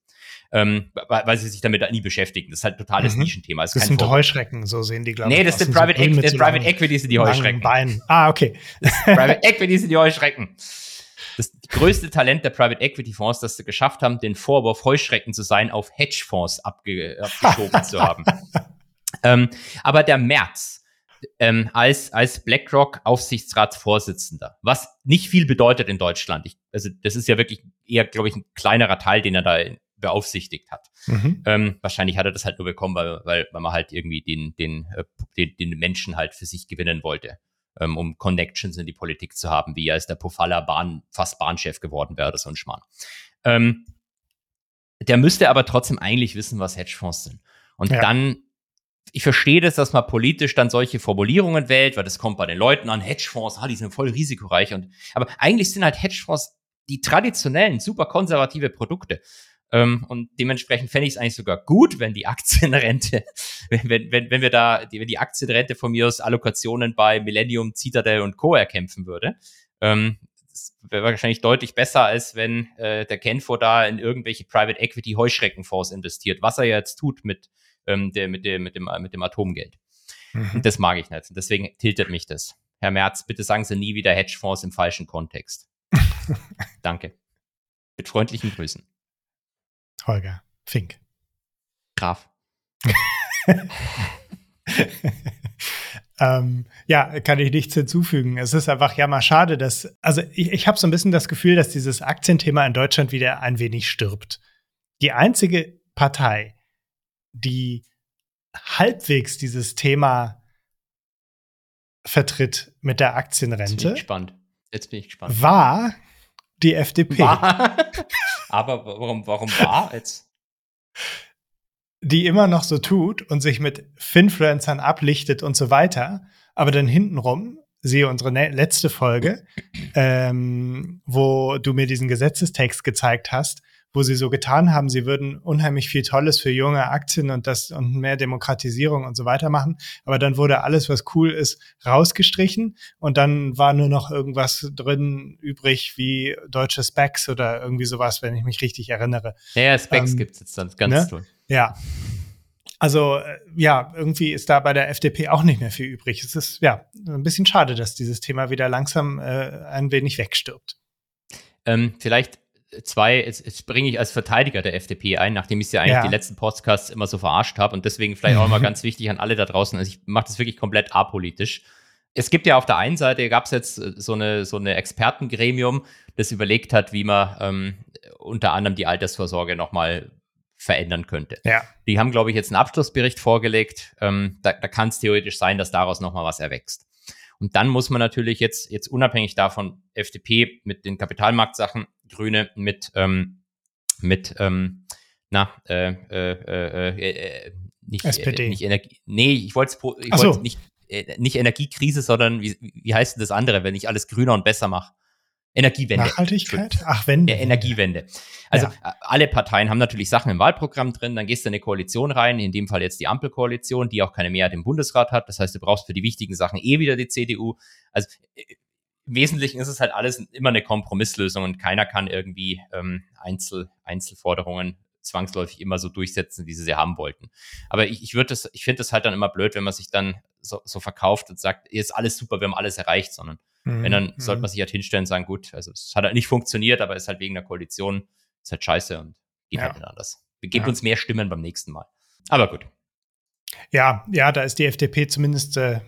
Ähm, weil, sie sich damit nie beschäftigen. Das ist halt totales mhm. Nischenthema. Das, das sind Vorbild. Heuschrecken, so sehen die, glaube ich. Nee, das sind Private, so das Private Equity sind die Heuschrecken. Beinen. Ah, okay. Private Equity sind die Heuschrecken. Das größte Talent der Private Equity Fonds, dass sie geschafft haben, den Vorwurf Heuschrecken zu sein, auf Hedgefonds abge abgeschoben zu haben. Ähm, aber der März ähm, als, als BlackRock Aufsichtsratsvorsitzender, was nicht viel bedeutet in Deutschland. Ich, also das ist ja wirklich eher, glaube ich, ein kleinerer Teil, den er da beaufsichtigt hat. Mhm. Ähm, wahrscheinlich hat er das halt nur bekommen, weil, weil, weil man halt irgendwie den, den, äh, den, den Menschen halt für sich gewinnen wollte, ähm, um Connections in die Politik zu haben, wie er als der Pofalla Bahn, fast Bahnchef geworden wäre oder so ein Schmarrn. Ähm, der müsste aber trotzdem eigentlich wissen, was Hedgefonds sind. Und ja. dann ich verstehe das, dass man politisch dann solche Formulierungen wählt, weil das kommt bei den Leuten an, Hedgefonds, ah, die sind voll risikoreich. Und, aber eigentlich sind halt Hedgefonds die traditionellen, super konservative Produkte. Ähm, und dementsprechend fände ich es eigentlich sogar gut, wenn die Aktienrente, wenn, wenn, wenn wir da, wenn die Aktienrente von mir aus Allokationen bei Millennium, Citadel und Co. erkämpfen würde. Ähm, das wäre wahrscheinlich deutlich besser, als wenn äh, der Kenfo da in irgendwelche Private Equity Heuschreckenfonds investiert, was er jetzt tut mit ähm, der, mit, dem, mit, dem, mit dem Atomgeld. Mhm. Das mag ich nicht. Und deswegen tiltet mich das. Herr Merz, bitte sagen Sie nie wieder Hedgefonds im falschen Kontext. Danke. Mit freundlichen Grüßen. Holger Fink. Graf. ähm, ja, kann ich nichts hinzufügen. Es ist einfach ja mal schade, dass, also ich, ich habe so ein bisschen das Gefühl, dass dieses Aktienthema in Deutschland wieder ein wenig stirbt. Die einzige Partei, die halbwegs dieses Thema vertritt mit der Aktienrente. Jetzt bin ich gespannt. Jetzt bin ich gespannt. War die FDP. War. Aber warum, warum war jetzt? Die immer noch so tut und sich mit Finfluencern ablichtet und so weiter, aber dann hintenrum, siehe unsere letzte Folge, ähm, wo du mir diesen Gesetzestext gezeigt hast, wo sie so getan haben, sie würden unheimlich viel Tolles für junge Aktien und das und mehr Demokratisierung und so weiter machen. Aber dann wurde alles, was cool ist, rausgestrichen und dann war nur noch irgendwas drin übrig wie deutsche Specs oder irgendwie sowas, wenn ich mich richtig erinnere. Ja, ja Specs ähm, gibt es jetzt dann ganz ne? toll. Ja. Also äh, ja, irgendwie ist da bei der FDP auch nicht mehr viel übrig. Es ist ja ein bisschen schade, dass dieses Thema wieder langsam äh, ein wenig wegstirbt. Ähm, vielleicht zwei, jetzt, jetzt bringe ich als Verteidiger der FDP ein, nachdem ich sie ja eigentlich ja. die letzten Podcasts immer so verarscht habe und deswegen vielleicht auch mal ganz wichtig an alle da draußen. Also ich mache das wirklich komplett apolitisch. Es gibt ja auf der einen Seite, gab es jetzt äh, so eine, so eine Expertengremium, das überlegt hat, wie man ähm, unter anderem die Altersvorsorge nochmal verändern könnte. Ja. Die haben, glaube ich, jetzt einen Abschlussbericht vorgelegt. Ähm, da da kann es theoretisch sein, dass daraus nochmal was erwächst. Und dann muss man natürlich jetzt, jetzt unabhängig davon, FDP mit den Kapitalmarktsachen Grüne mit, ähm, mit ähm, na, äh, äh, äh, äh nicht, SPD. nicht Energie. Nee, ich wollte ich so. nicht, äh, nicht Energiekrise, sondern wie, wie heißt denn das andere, wenn ich alles grüner und besser mache? Energiewende. Nachhaltigkeit? Ach, Wende. Ja, Energiewende. Also ja. alle Parteien haben natürlich Sachen im Wahlprogramm drin, dann gehst du in eine Koalition rein, in dem Fall jetzt die Ampelkoalition, die auch keine Mehrheit im Bundesrat hat. Das heißt, du brauchst für die wichtigen Sachen eh wieder die CDU. Also im Wesentlichen ist es halt alles immer eine Kompromisslösung und keiner kann irgendwie ähm, Einzel, Einzelforderungen zwangsläufig immer so durchsetzen, wie sie sie haben wollten. Aber ich, ich würde das, ich finde das halt dann immer blöd, wenn man sich dann so, so verkauft und sagt, ist alles super, wir haben alles erreicht, sondern mhm. wenn dann mhm. sollte man sich halt hinstellen und sagen, gut, also es hat halt nicht funktioniert, aber es ist halt wegen der Koalition, ist halt scheiße und geht ja. halt nicht anders. Gebt ja. uns mehr Stimmen beim nächsten Mal. Aber gut. Ja, ja, da ist die FDP zumindest äh,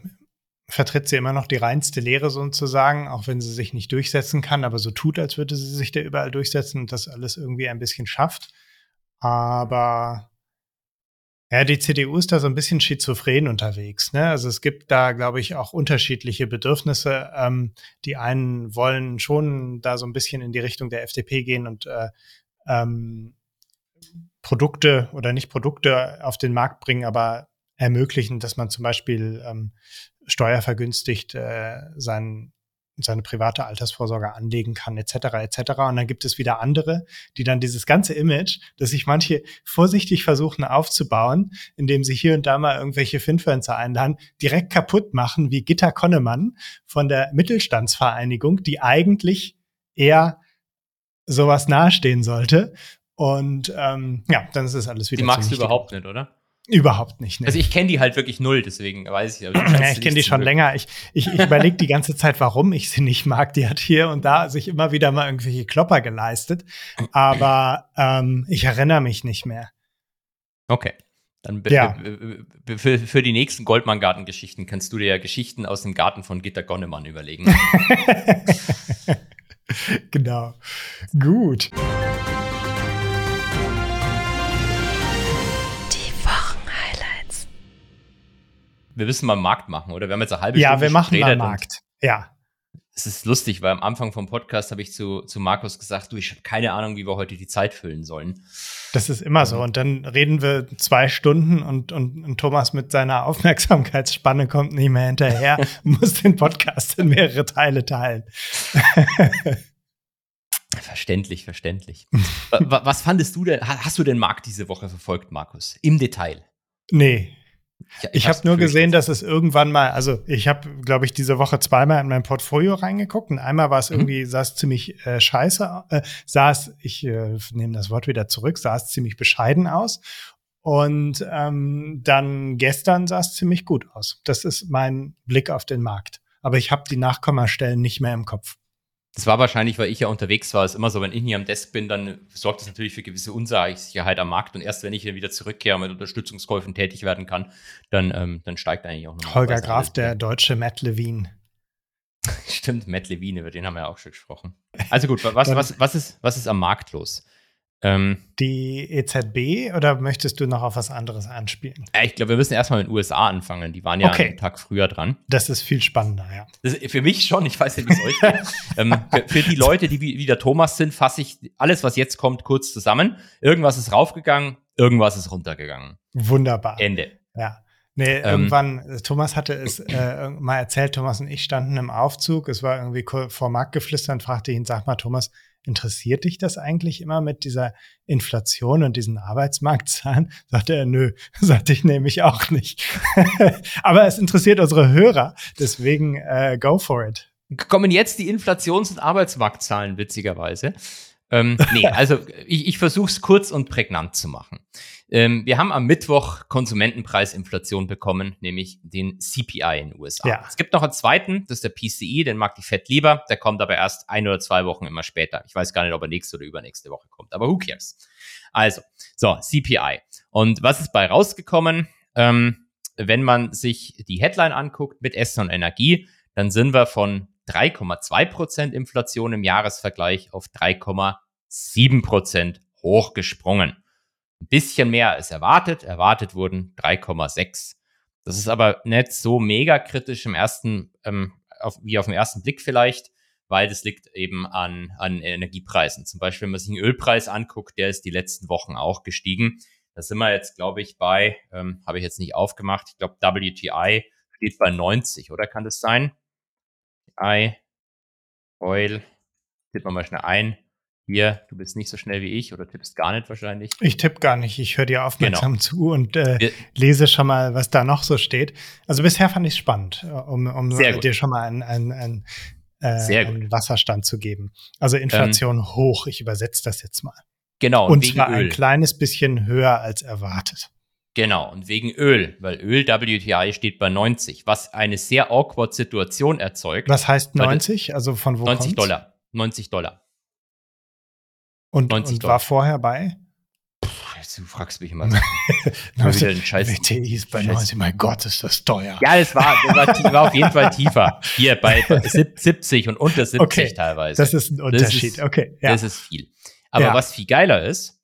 vertritt sie immer noch die reinste Lehre sozusagen, auch wenn sie sich nicht durchsetzen kann, aber so tut, als würde sie sich da überall durchsetzen und das alles irgendwie ein bisschen schafft. Aber ja, die CDU ist da so ein bisschen schizophren unterwegs. Ne? Also es gibt da, glaube ich, auch unterschiedliche Bedürfnisse. Ähm, die einen wollen schon da so ein bisschen in die Richtung der FDP gehen und äh, ähm, Produkte oder nicht Produkte auf den Markt bringen, aber ermöglichen, dass man zum Beispiel ähm, steuervergünstigt äh, sein, seine private Altersvorsorge anlegen kann, etc. etc. Und dann gibt es wieder andere, die dann dieses ganze Image, das sich manche vorsichtig versuchen aufzubauen, indem sie hier und da mal irgendwelche Finfluencer einladen, direkt kaputt machen, wie Gitta Konnemann von der Mittelstandsvereinigung, die eigentlich eher sowas nahestehen sollte Und ähm, ja, dann ist das alles wieder. Die magst du überhaupt nicht, oder? Überhaupt nicht. Nee. Also ich kenne die halt wirklich null, deswegen weiß ich. Also ja, ich kenne die schon mögen. länger. Ich, ich, ich überlege die ganze Zeit, warum ich sie nicht mag. Die hat hier und da sich immer wieder mal irgendwelche Klopper geleistet. Aber ähm, ich erinnere mich nicht mehr. Okay. Dann ja. für, für die nächsten Goldmann-Garten-Geschichten kannst du dir ja Geschichten aus dem Garten von Gitter Gonnemann überlegen. genau. Gut. Wir müssen mal einen Markt machen, oder? Wir haben jetzt eine halbe ja, Stunde Ja, wir machen mal einen Markt. Ja. Es ist lustig, weil am Anfang vom Podcast habe ich zu, zu Markus gesagt, du, ich habe keine Ahnung, wie wir heute die Zeit füllen sollen. Das ist immer so. Und dann reden wir zwei Stunden und, und, und Thomas mit seiner Aufmerksamkeitsspanne kommt nicht mehr hinterher, muss den Podcast in mehrere Teile teilen. verständlich, verständlich. Was fandest du denn, hast du den Markt diese Woche verfolgt, Markus? Im Detail? Nee, ich, ich habe nur gesehen, dass es irgendwann mal, also ich habe, glaube ich, diese Woche zweimal in mein Portfolio reingeguckt und einmal war es mhm. irgendwie, sah es ziemlich äh, scheiße, äh, sah es, ich äh, nehme das Wort wieder zurück, sah es ziemlich bescheiden aus. Und ähm, dann gestern sah es ziemlich gut aus. Das ist mein Blick auf den Markt. Aber ich habe die Nachkommastellen nicht mehr im Kopf. Das war wahrscheinlich, weil ich ja unterwegs war. Es ist immer so, wenn ich hier am Desk bin, dann sorgt das natürlich für gewisse Unsicherheit am Markt. Und erst wenn ich wieder zurückkehre und mit Unterstützungskäufen tätig werden kann, dann, ähm, dann steigt eigentlich auch noch. Holger Graf, der deutsche Matt Levine. Stimmt, Matt Levine, über den haben wir ja auch schon gesprochen. Also gut, was, was, was, ist, was ist am Markt los? Ähm, die EZB oder möchtest du noch auf was anderes anspielen? Ich glaube, wir müssen erstmal mit den USA anfangen. Die waren ja okay. einen Tag früher dran. Das ist viel spannender, ja. für mich schon, ich weiß nicht, wie es euch geht. ähm, für, für, die Leute, die wie, wie der Thomas sind, fasse ich alles, was jetzt kommt, kurz zusammen. Irgendwas ist raufgegangen, irgendwas ist runtergegangen. Wunderbar. Ende. Ja. Nee, ähm, irgendwann, Thomas hatte es äh, mal erzählt, Thomas und ich standen im Aufzug, es war irgendwie vor Marktgeflüster und fragte ihn, sag mal, Thomas, interessiert dich das eigentlich immer mit dieser Inflation und diesen Arbeitsmarktzahlen? Sagte er, nö, sagte ich nämlich auch nicht. Aber es interessiert unsere Hörer, deswegen äh, go for it. Kommen jetzt die Inflations- und Arbeitsmarktzahlen, witzigerweise. Ähm, nee, also ich, ich versuche es kurz und prägnant zu machen. Ähm, wir haben am Mittwoch Konsumentenpreisinflation bekommen, nämlich den CPI in den USA. Ja. Es gibt noch einen zweiten, das ist der PCI, den mag die Fed lieber. Der kommt aber erst ein oder zwei Wochen immer später. Ich weiß gar nicht, ob er nächste oder übernächste Woche kommt, aber who cares? Also, so, CPI. Und was ist bei rausgekommen? Ähm, wenn man sich die Headline anguckt mit Essen und Energie, dann sind wir von 3,2 Prozent Inflation im Jahresvergleich auf 3,7 Prozent hochgesprungen. Ein bisschen mehr als erwartet. Erwartet wurden 3,6. Das ist aber nicht so mega kritisch im ersten, ähm, auf, wie auf den ersten Blick vielleicht, weil das liegt eben an, an Energiepreisen. Zum Beispiel, wenn man sich den Ölpreis anguckt, der ist die letzten Wochen auch gestiegen. Da sind wir jetzt, glaube ich, bei, ähm, habe ich jetzt nicht aufgemacht, ich glaube, WTI steht bei 90, oder kann das sein? I, Oil, tippen wir mal schnell ein. Hier, du bist nicht so schnell wie ich oder tippst gar nicht wahrscheinlich. Ich tippe gar nicht. Ich höre dir aufmerksam genau. zu und äh, lese schon mal, was da noch so steht. Also bisher fand ich es spannend, äh, um, um dir schon mal einen, einen, einen, äh, einen Wasserstand zu geben. Also Inflation ähm, hoch. Ich übersetze das jetzt mal. Genau. Und, und zwar Öl. ein kleines bisschen höher als erwartet. Genau, und wegen Öl, weil Öl WTI steht bei 90, was eine sehr awkward Situation erzeugt. Was heißt 90? Also von wo 90 kommt's? Dollar. 90 Dollar. Und, 90 und Dollar. war vorher bei? Puh, du fragst mich immer. wieder Scheiß. WTI ist bei 90, mein Gott, ist das teuer. Ja, es war, das war, war, auf jeden Fall tiefer. Hier bei 70 und unter 70 okay, teilweise. Das ist ein Unterschied, ist, okay. Ja. Das ist viel. Aber ja. was viel geiler ist,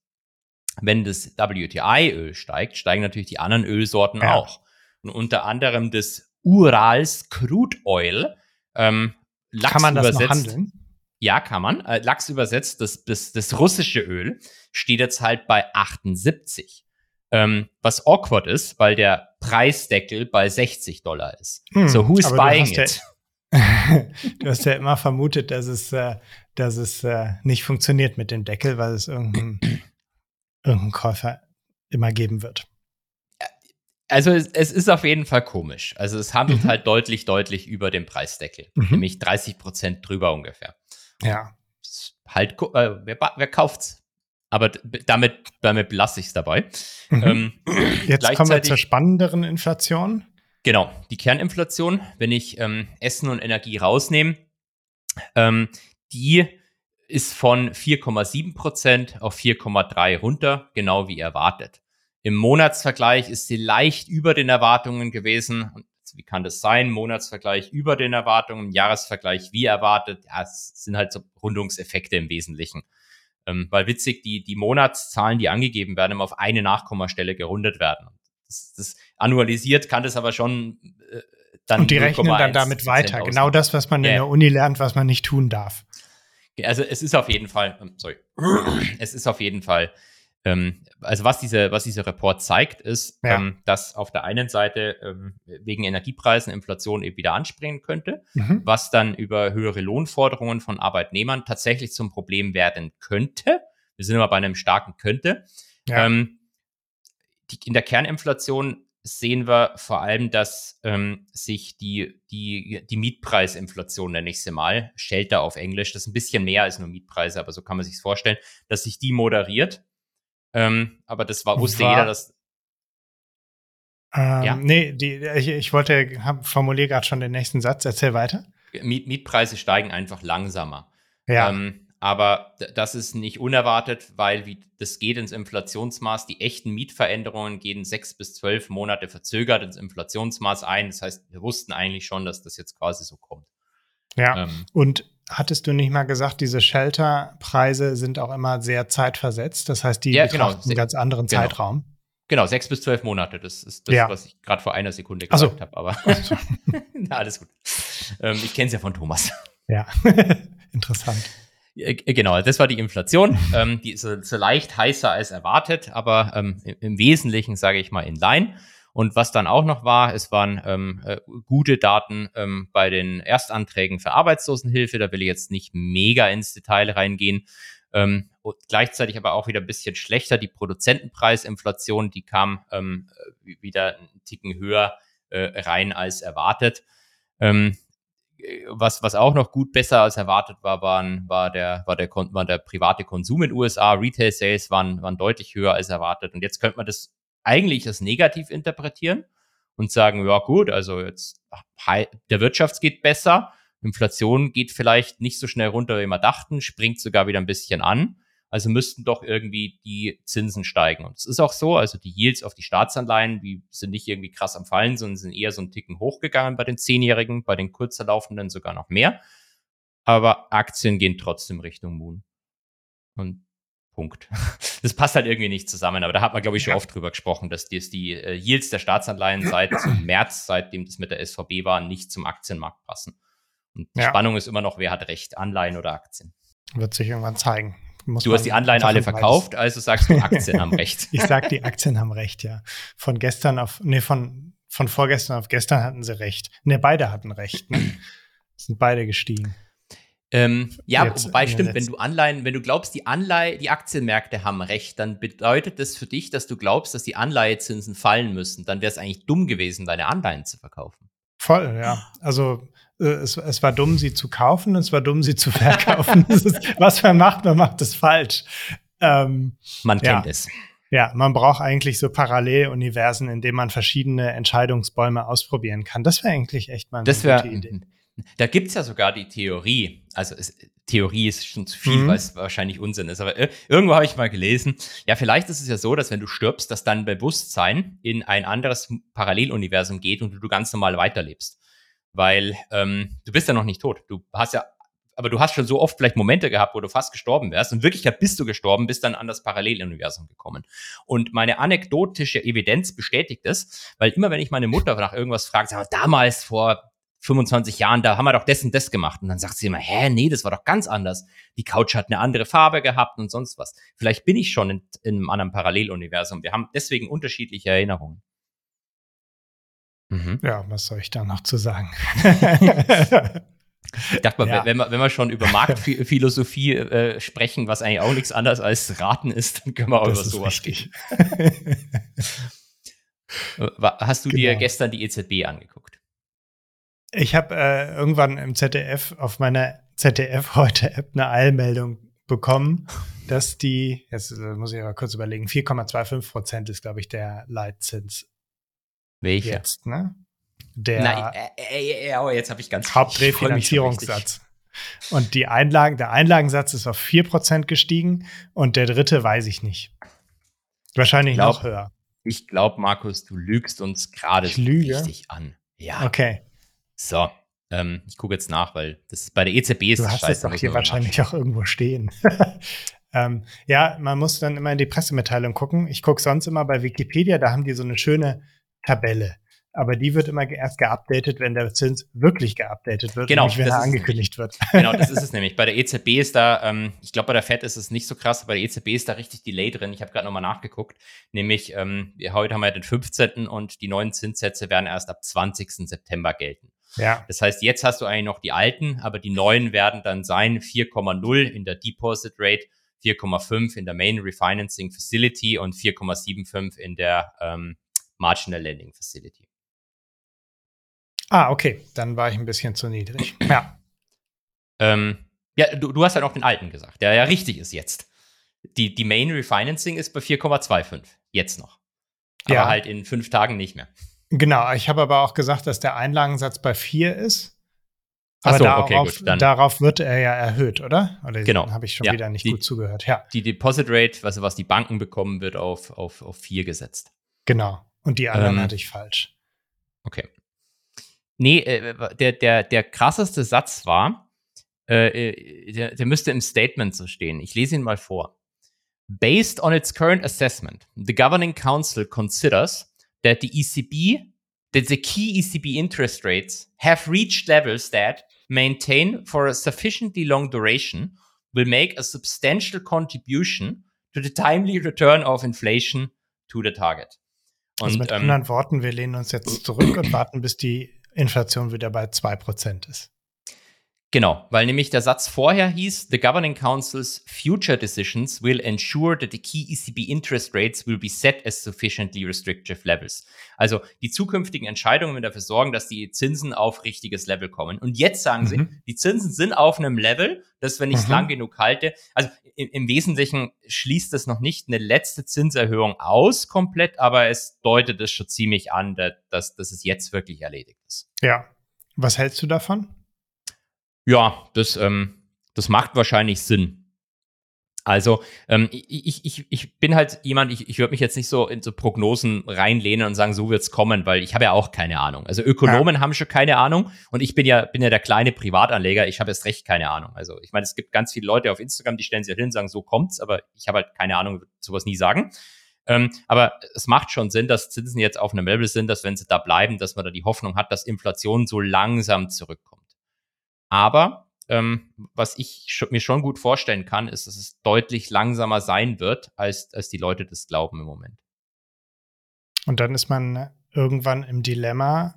wenn das WTI-Öl steigt, steigen natürlich die anderen Ölsorten ja. auch. Und unter anderem das Urals Crude Oil. Ähm, Lachs kann man das übersetzt, noch handeln? Ja, kann man. Äh, Lachs übersetzt, das, das, das russische Öl steht jetzt halt bei 78. Ähm, was awkward ist, weil der Preisdeckel bei 60 Dollar ist. Hm, so, who's buying it? Ja, du hast ja immer vermutet, dass es, äh, dass es äh, nicht funktioniert mit dem Deckel, weil es irgendein irgendeinen Käufer immer geben wird. Also es, es, ist auf jeden Fall komisch. Also es handelt mhm. halt deutlich, deutlich über dem Preisdeckel. Mhm. Nämlich 30 Prozent drüber ungefähr. Ja. Halt, äh, wer, wer kauft's? aber damit, damit belasse ich es dabei. Mhm. Ähm, Jetzt kommen wir zur spannenderen Inflation. Genau, die Kerninflation, wenn ich ähm, Essen und Energie rausnehme, ähm, die ist von 4,7 Prozent auf 4,3 runter, genau wie erwartet. Im Monatsvergleich ist sie leicht über den Erwartungen gewesen. wie kann das sein? Monatsvergleich über den Erwartungen, Jahresvergleich wie erwartet. Ja, es sind halt so Rundungseffekte im Wesentlichen. Ähm, weil witzig, die, die Monatszahlen, die angegeben werden, immer auf eine Nachkommastelle gerundet werden. Das, das annualisiert kann das aber schon äh, dann. Und die rechnen dann damit weiter. Genau das, was man in der Uni lernt, was man nicht tun darf. Also es ist auf jeden Fall, ähm, sorry, es ist auf jeden Fall ähm, also was diese, was dieser Report zeigt, ist, ja. ähm, dass auf der einen Seite ähm, wegen Energiepreisen Inflation eben wieder anspringen könnte, mhm. was dann über höhere Lohnforderungen von Arbeitnehmern tatsächlich zum Problem werden könnte. Wir sind immer bei einem starken könnte. Ja. Ähm, die, in der Kerninflation sehen wir vor allem, dass ähm, sich die, die, die Mietpreisinflation, nenne ich sie mal, Shelter auf Englisch, das ist ein bisschen mehr als nur Mietpreise, aber so kann man sich vorstellen, dass sich die moderiert ähm, aber das war, wusste war, jeder, dass. Ähm, ja? Nee, die, ich, ich wollte, formuliere gerade schon den nächsten Satz, erzähl weiter. Miet, Mietpreise steigen einfach langsamer. Ja. Ähm, aber das ist nicht unerwartet, weil wie, das geht ins Inflationsmaß. Die echten Mietveränderungen gehen sechs bis zwölf Monate verzögert ins Inflationsmaß ein. Das heißt, wir wussten eigentlich schon, dass das jetzt quasi so kommt. Ja. Ähm, und Hattest du nicht mal gesagt, diese Shelterpreise sind auch immer sehr zeitversetzt? Das heißt, die ja, genau. einen ganz anderen genau. Zeitraum. Genau, sechs bis zwölf Monate. Das ist das, ja. was ich gerade vor einer Sekunde gesagt so. habe. Aber Na, alles gut. Ähm, ich kenne es ja von Thomas. Ja, interessant. Genau, das war die Inflation. ähm, die ist so, leicht heißer als erwartet, aber ähm, im, im Wesentlichen, sage ich mal, in line. Und was dann auch noch war, es waren ähm, äh, gute Daten ähm, bei den Erstanträgen für Arbeitslosenhilfe. Da will ich jetzt nicht mega ins Detail reingehen. Ähm, gleichzeitig aber auch wieder ein bisschen schlechter. Die Produzentenpreisinflation, die kam ähm, wieder einen Ticken höher äh, rein als erwartet. Ähm, was, was auch noch gut besser als erwartet war, waren, war, der, war, der, war der private Konsum in den USA. Retail Sales waren, waren deutlich höher als erwartet. Und jetzt könnte man das eigentlich das negativ interpretieren und sagen, ja gut, also jetzt der Wirtschaft geht besser, Inflation geht vielleicht nicht so schnell runter, wie wir dachten, springt sogar wieder ein bisschen an. Also müssten doch irgendwie die Zinsen steigen. Und es ist auch so, also die Yields auf die Staatsanleihen, die sind nicht irgendwie krass am Fallen, sondern sind eher so einen Ticken hochgegangen bei den Zehnjährigen, bei den kurzer laufenden sogar noch mehr. Aber Aktien gehen trotzdem Richtung Moon. Und Punkt. Das passt halt irgendwie nicht zusammen, aber da hat man, glaube ich, schon ja. oft drüber gesprochen, dass die, die äh, Yields der Staatsanleihen seit März, seitdem das mit der SVB war, nicht zum Aktienmarkt passen. Und die ja. Spannung ist immer noch, wer hat recht, Anleihen oder Aktien. Wird sich irgendwann zeigen. Muss du hast die Anleihen alle verkauft, also sagst du, Aktien haben recht. Ich sag, die Aktien haben recht, ja. Von gestern auf, nee, von, von vorgestern auf gestern hatten sie recht. Ne, beide hatten recht. Ne? Sind beide gestiegen. Ähm, ja, Jetzt, wobei stimmt, wenn du Anleihen, wenn du glaubst, die Anleihe, die Aktienmärkte haben recht, dann bedeutet das für dich, dass du glaubst, dass die Anleihezinsen fallen müssen. Dann wäre es eigentlich dumm gewesen, deine Anleihen zu verkaufen. Voll, ja. Also es, es war dumm, sie zu kaufen, es war dumm, sie zu verkaufen. ist, was man macht, man macht es falsch. Ähm, man kennt ja. es. Ja, man braucht eigentlich so Paralleluniversen, in denen man verschiedene Entscheidungsbäume ausprobieren kann. Das wäre eigentlich echt mal eine das wär, gute Idee. Da gibt es ja sogar die Theorie, also es, Theorie ist schon zu viel, mhm. weil es wahrscheinlich Unsinn ist, aber äh, irgendwo habe ich mal gelesen, ja, vielleicht ist es ja so, dass wenn du stirbst, dass dein Bewusstsein in ein anderes Paralleluniversum geht und du, du ganz normal weiterlebst. Weil ähm, du bist ja noch nicht tot. Du hast ja, aber du hast schon so oft vielleicht Momente gehabt, wo du fast gestorben wärst und wirklich bist du gestorben, bist dann an das Paralleluniversum gekommen. Und meine anekdotische Evidenz bestätigt es, weil immer wenn ich meine Mutter nach irgendwas frage, sag mal, damals vor 25 Jahren, da haben wir doch das und das gemacht. Und dann sagt sie immer, hä, nee, das war doch ganz anders. Die Couch hat eine andere Farbe gehabt und sonst was. Vielleicht bin ich schon in, in einem anderen Paralleluniversum. Wir haben deswegen unterschiedliche Erinnerungen. Mhm. Ja, was soll ich da noch zu sagen? Ich dachte mal, ja. wenn, wir, wenn wir schon über Marktphilosophie äh, sprechen, was eigentlich auch nichts anderes als Raten ist, dann können wir auch das über sowas reden. Hast du genau. dir gestern die EZB angeguckt? Ich habe äh, irgendwann im ZDF auf meiner ZDF heute App eine Eilmeldung bekommen, dass die, jetzt äh, muss ich aber kurz überlegen, 4,25 Prozent ist, glaube ich, der Leitzins. Welcher? Jetzt, ne? Der Nein, äh, äh, oh, jetzt habe ich ganz Hauptrefinanzierungssatz. Und die Einlagen, der Einlagensatz ist auf 4% gestiegen und der dritte weiß ich nicht. Wahrscheinlich glaub, noch höher. Ich glaube, Markus, du lügst uns gerade so richtig an. Ja. Okay. So, ähm, ich gucke jetzt nach, weil das ist bei der EZB ist Du hast es doch hier wahrscheinlich auch irgendwo stehen. ähm, ja, man muss dann immer in die Pressemitteilung gucken. Ich gucke sonst immer bei Wikipedia, da haben die so eine schöne Tabelle. Aber die wird immer erst geupdatet, wenn der Zins wirklich geupdatet wird, genau, nicht wenn er angekündigt wird. Genau, das ist es nämlich. Bei der EZB ist da, ähm, ich glaube, bei der FED ist es nicht so krass, aber bei der EZB ist da richtig Delay drin. Ich habe gerade nochmal nachgeguckt. Nämlich, ähm, heute haben wir den 15. und die neuen Zinssätze werden erst ab 20. September gelten. Ja. Das heißt, jetzt hast du eigentlich noch die alten, aber die neuen werden dann sein 4,0 in der Deposit Rate, 4,5 in der Main Refinancing Facility und 4,75 in der ähm, Marginal Lending Facility. Ah, okay. Dann war ich ein bisschen zu niedrig. Ja. Ähm, ja, du, du hast ja noch den alten gesagt, der ja richtig ist jetzt. Die, die Main Refinancing ist bei 4,25. Jetzt noch. Aber ja. halt in fünf Tagen nicht mehr. Genau, ich habe aber auch gesagt, dass der Einlagensatz bei 4 ist. Aber so, darauf, okay, gut, dann. darauf wird er ja erhöht, oder? Oder genau. habe ich schon ja, wieder nicht die, gut zugehört. Ja. Die Deposit Rate, was, was die Banken bekommen, wird auf, auf, auf 4 gesetzt. Genau. Und die anderen ähm, hatte ich falsch. Okay. Nee, äh, der, der, der krasseste Satz war, äh, äh, der, der müsste im Statement so stehen. Ich lese ihn mal vor. Based on its current assessment, the governing council considers that the ECB, that the key ECB interest rates have reached levels that maintain for a sufficiently long duration will make a substantial contribution to the timely return of inflation to the target. Und, also mit ähm, anderen Worten, wir lehnen uns jetzt zurück und warten, bis die Inflation wieder bei 2% ist. Genau, weil nämlich der Satz vorher hieß, the governing council's future decisions will ensure that the key ECB interest rates will be set as sufficiently restrictive levels. Also die zukünftigen Entscheidungen werden dafür sorgen, dass die Zinsen auf richtiges Level kommen. Und jetzt sagen mhm. sie, die Zinsen sind auf einem Level, dass wenn ich es mhm. lang genug halte, also im, im Wesentlichen schließt das noch nicht eine letzte Zinserhöhung aus komplett, aber es deutet es schon ziemlich an, dass, dass es jetzt wirklich erledigt ist. Ja. Was hältst du davon? Ja, das, ähm, das macht wahrscheinlich Sinn. Also ähm, ich, ich, ich bin halt jemand, ich, ich würde mich jetzt nicht so in so Prognosen reinlehnen und sagen, so wird's kommen, weil ich habe ja auch keine Ahnung. Also Ökonomen ja. haben schon keine Ahnung und ich bin ja, bin ja der kleine Privatanleger, ich habe erst recht keine Ahnung. Also ich meine, es gibt ganz viele Leute auf Instagram, die stellen sich halt hin und sagen, so kommt's, aber ich habe halt keine Ahnung, sowas nie sagen. Ähm, aber es macht schon Sinn, dass Zinsen jetzt auf einem Level sind, dass wenn sie da bleiben, dass man da die Hoffnung hat, dass Inflation so langsam zurückkommt. Aber ähm, was ich mir schon gut vorstellen kann, ist, dass es deutlich langsamer sein wird, als, als die Leute das glauben im Moment. Und dann ist man irgendwann im Dilemma.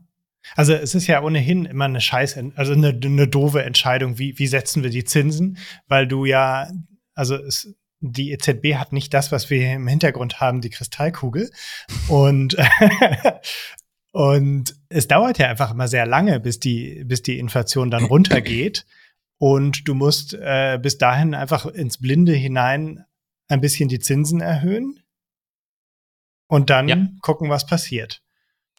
Also es ist ja ohnehin immer eine scheiß, also eine, eine doofe Entscheidung, wie, wie setzen wir die Zinsen, weil du ja, also es, die EZB hat nicht das, was wir im Hintergrund haben, die Kristallkugel. Und Und es dauert ja einfach immer sehr lange, bis die, bis die Inflation dann runtergeht. Und du musst äh, bis dahin einfach ins Blinde hinein ein bisschen die Zinsen erhöhen und dann ja. gucken, was passiert.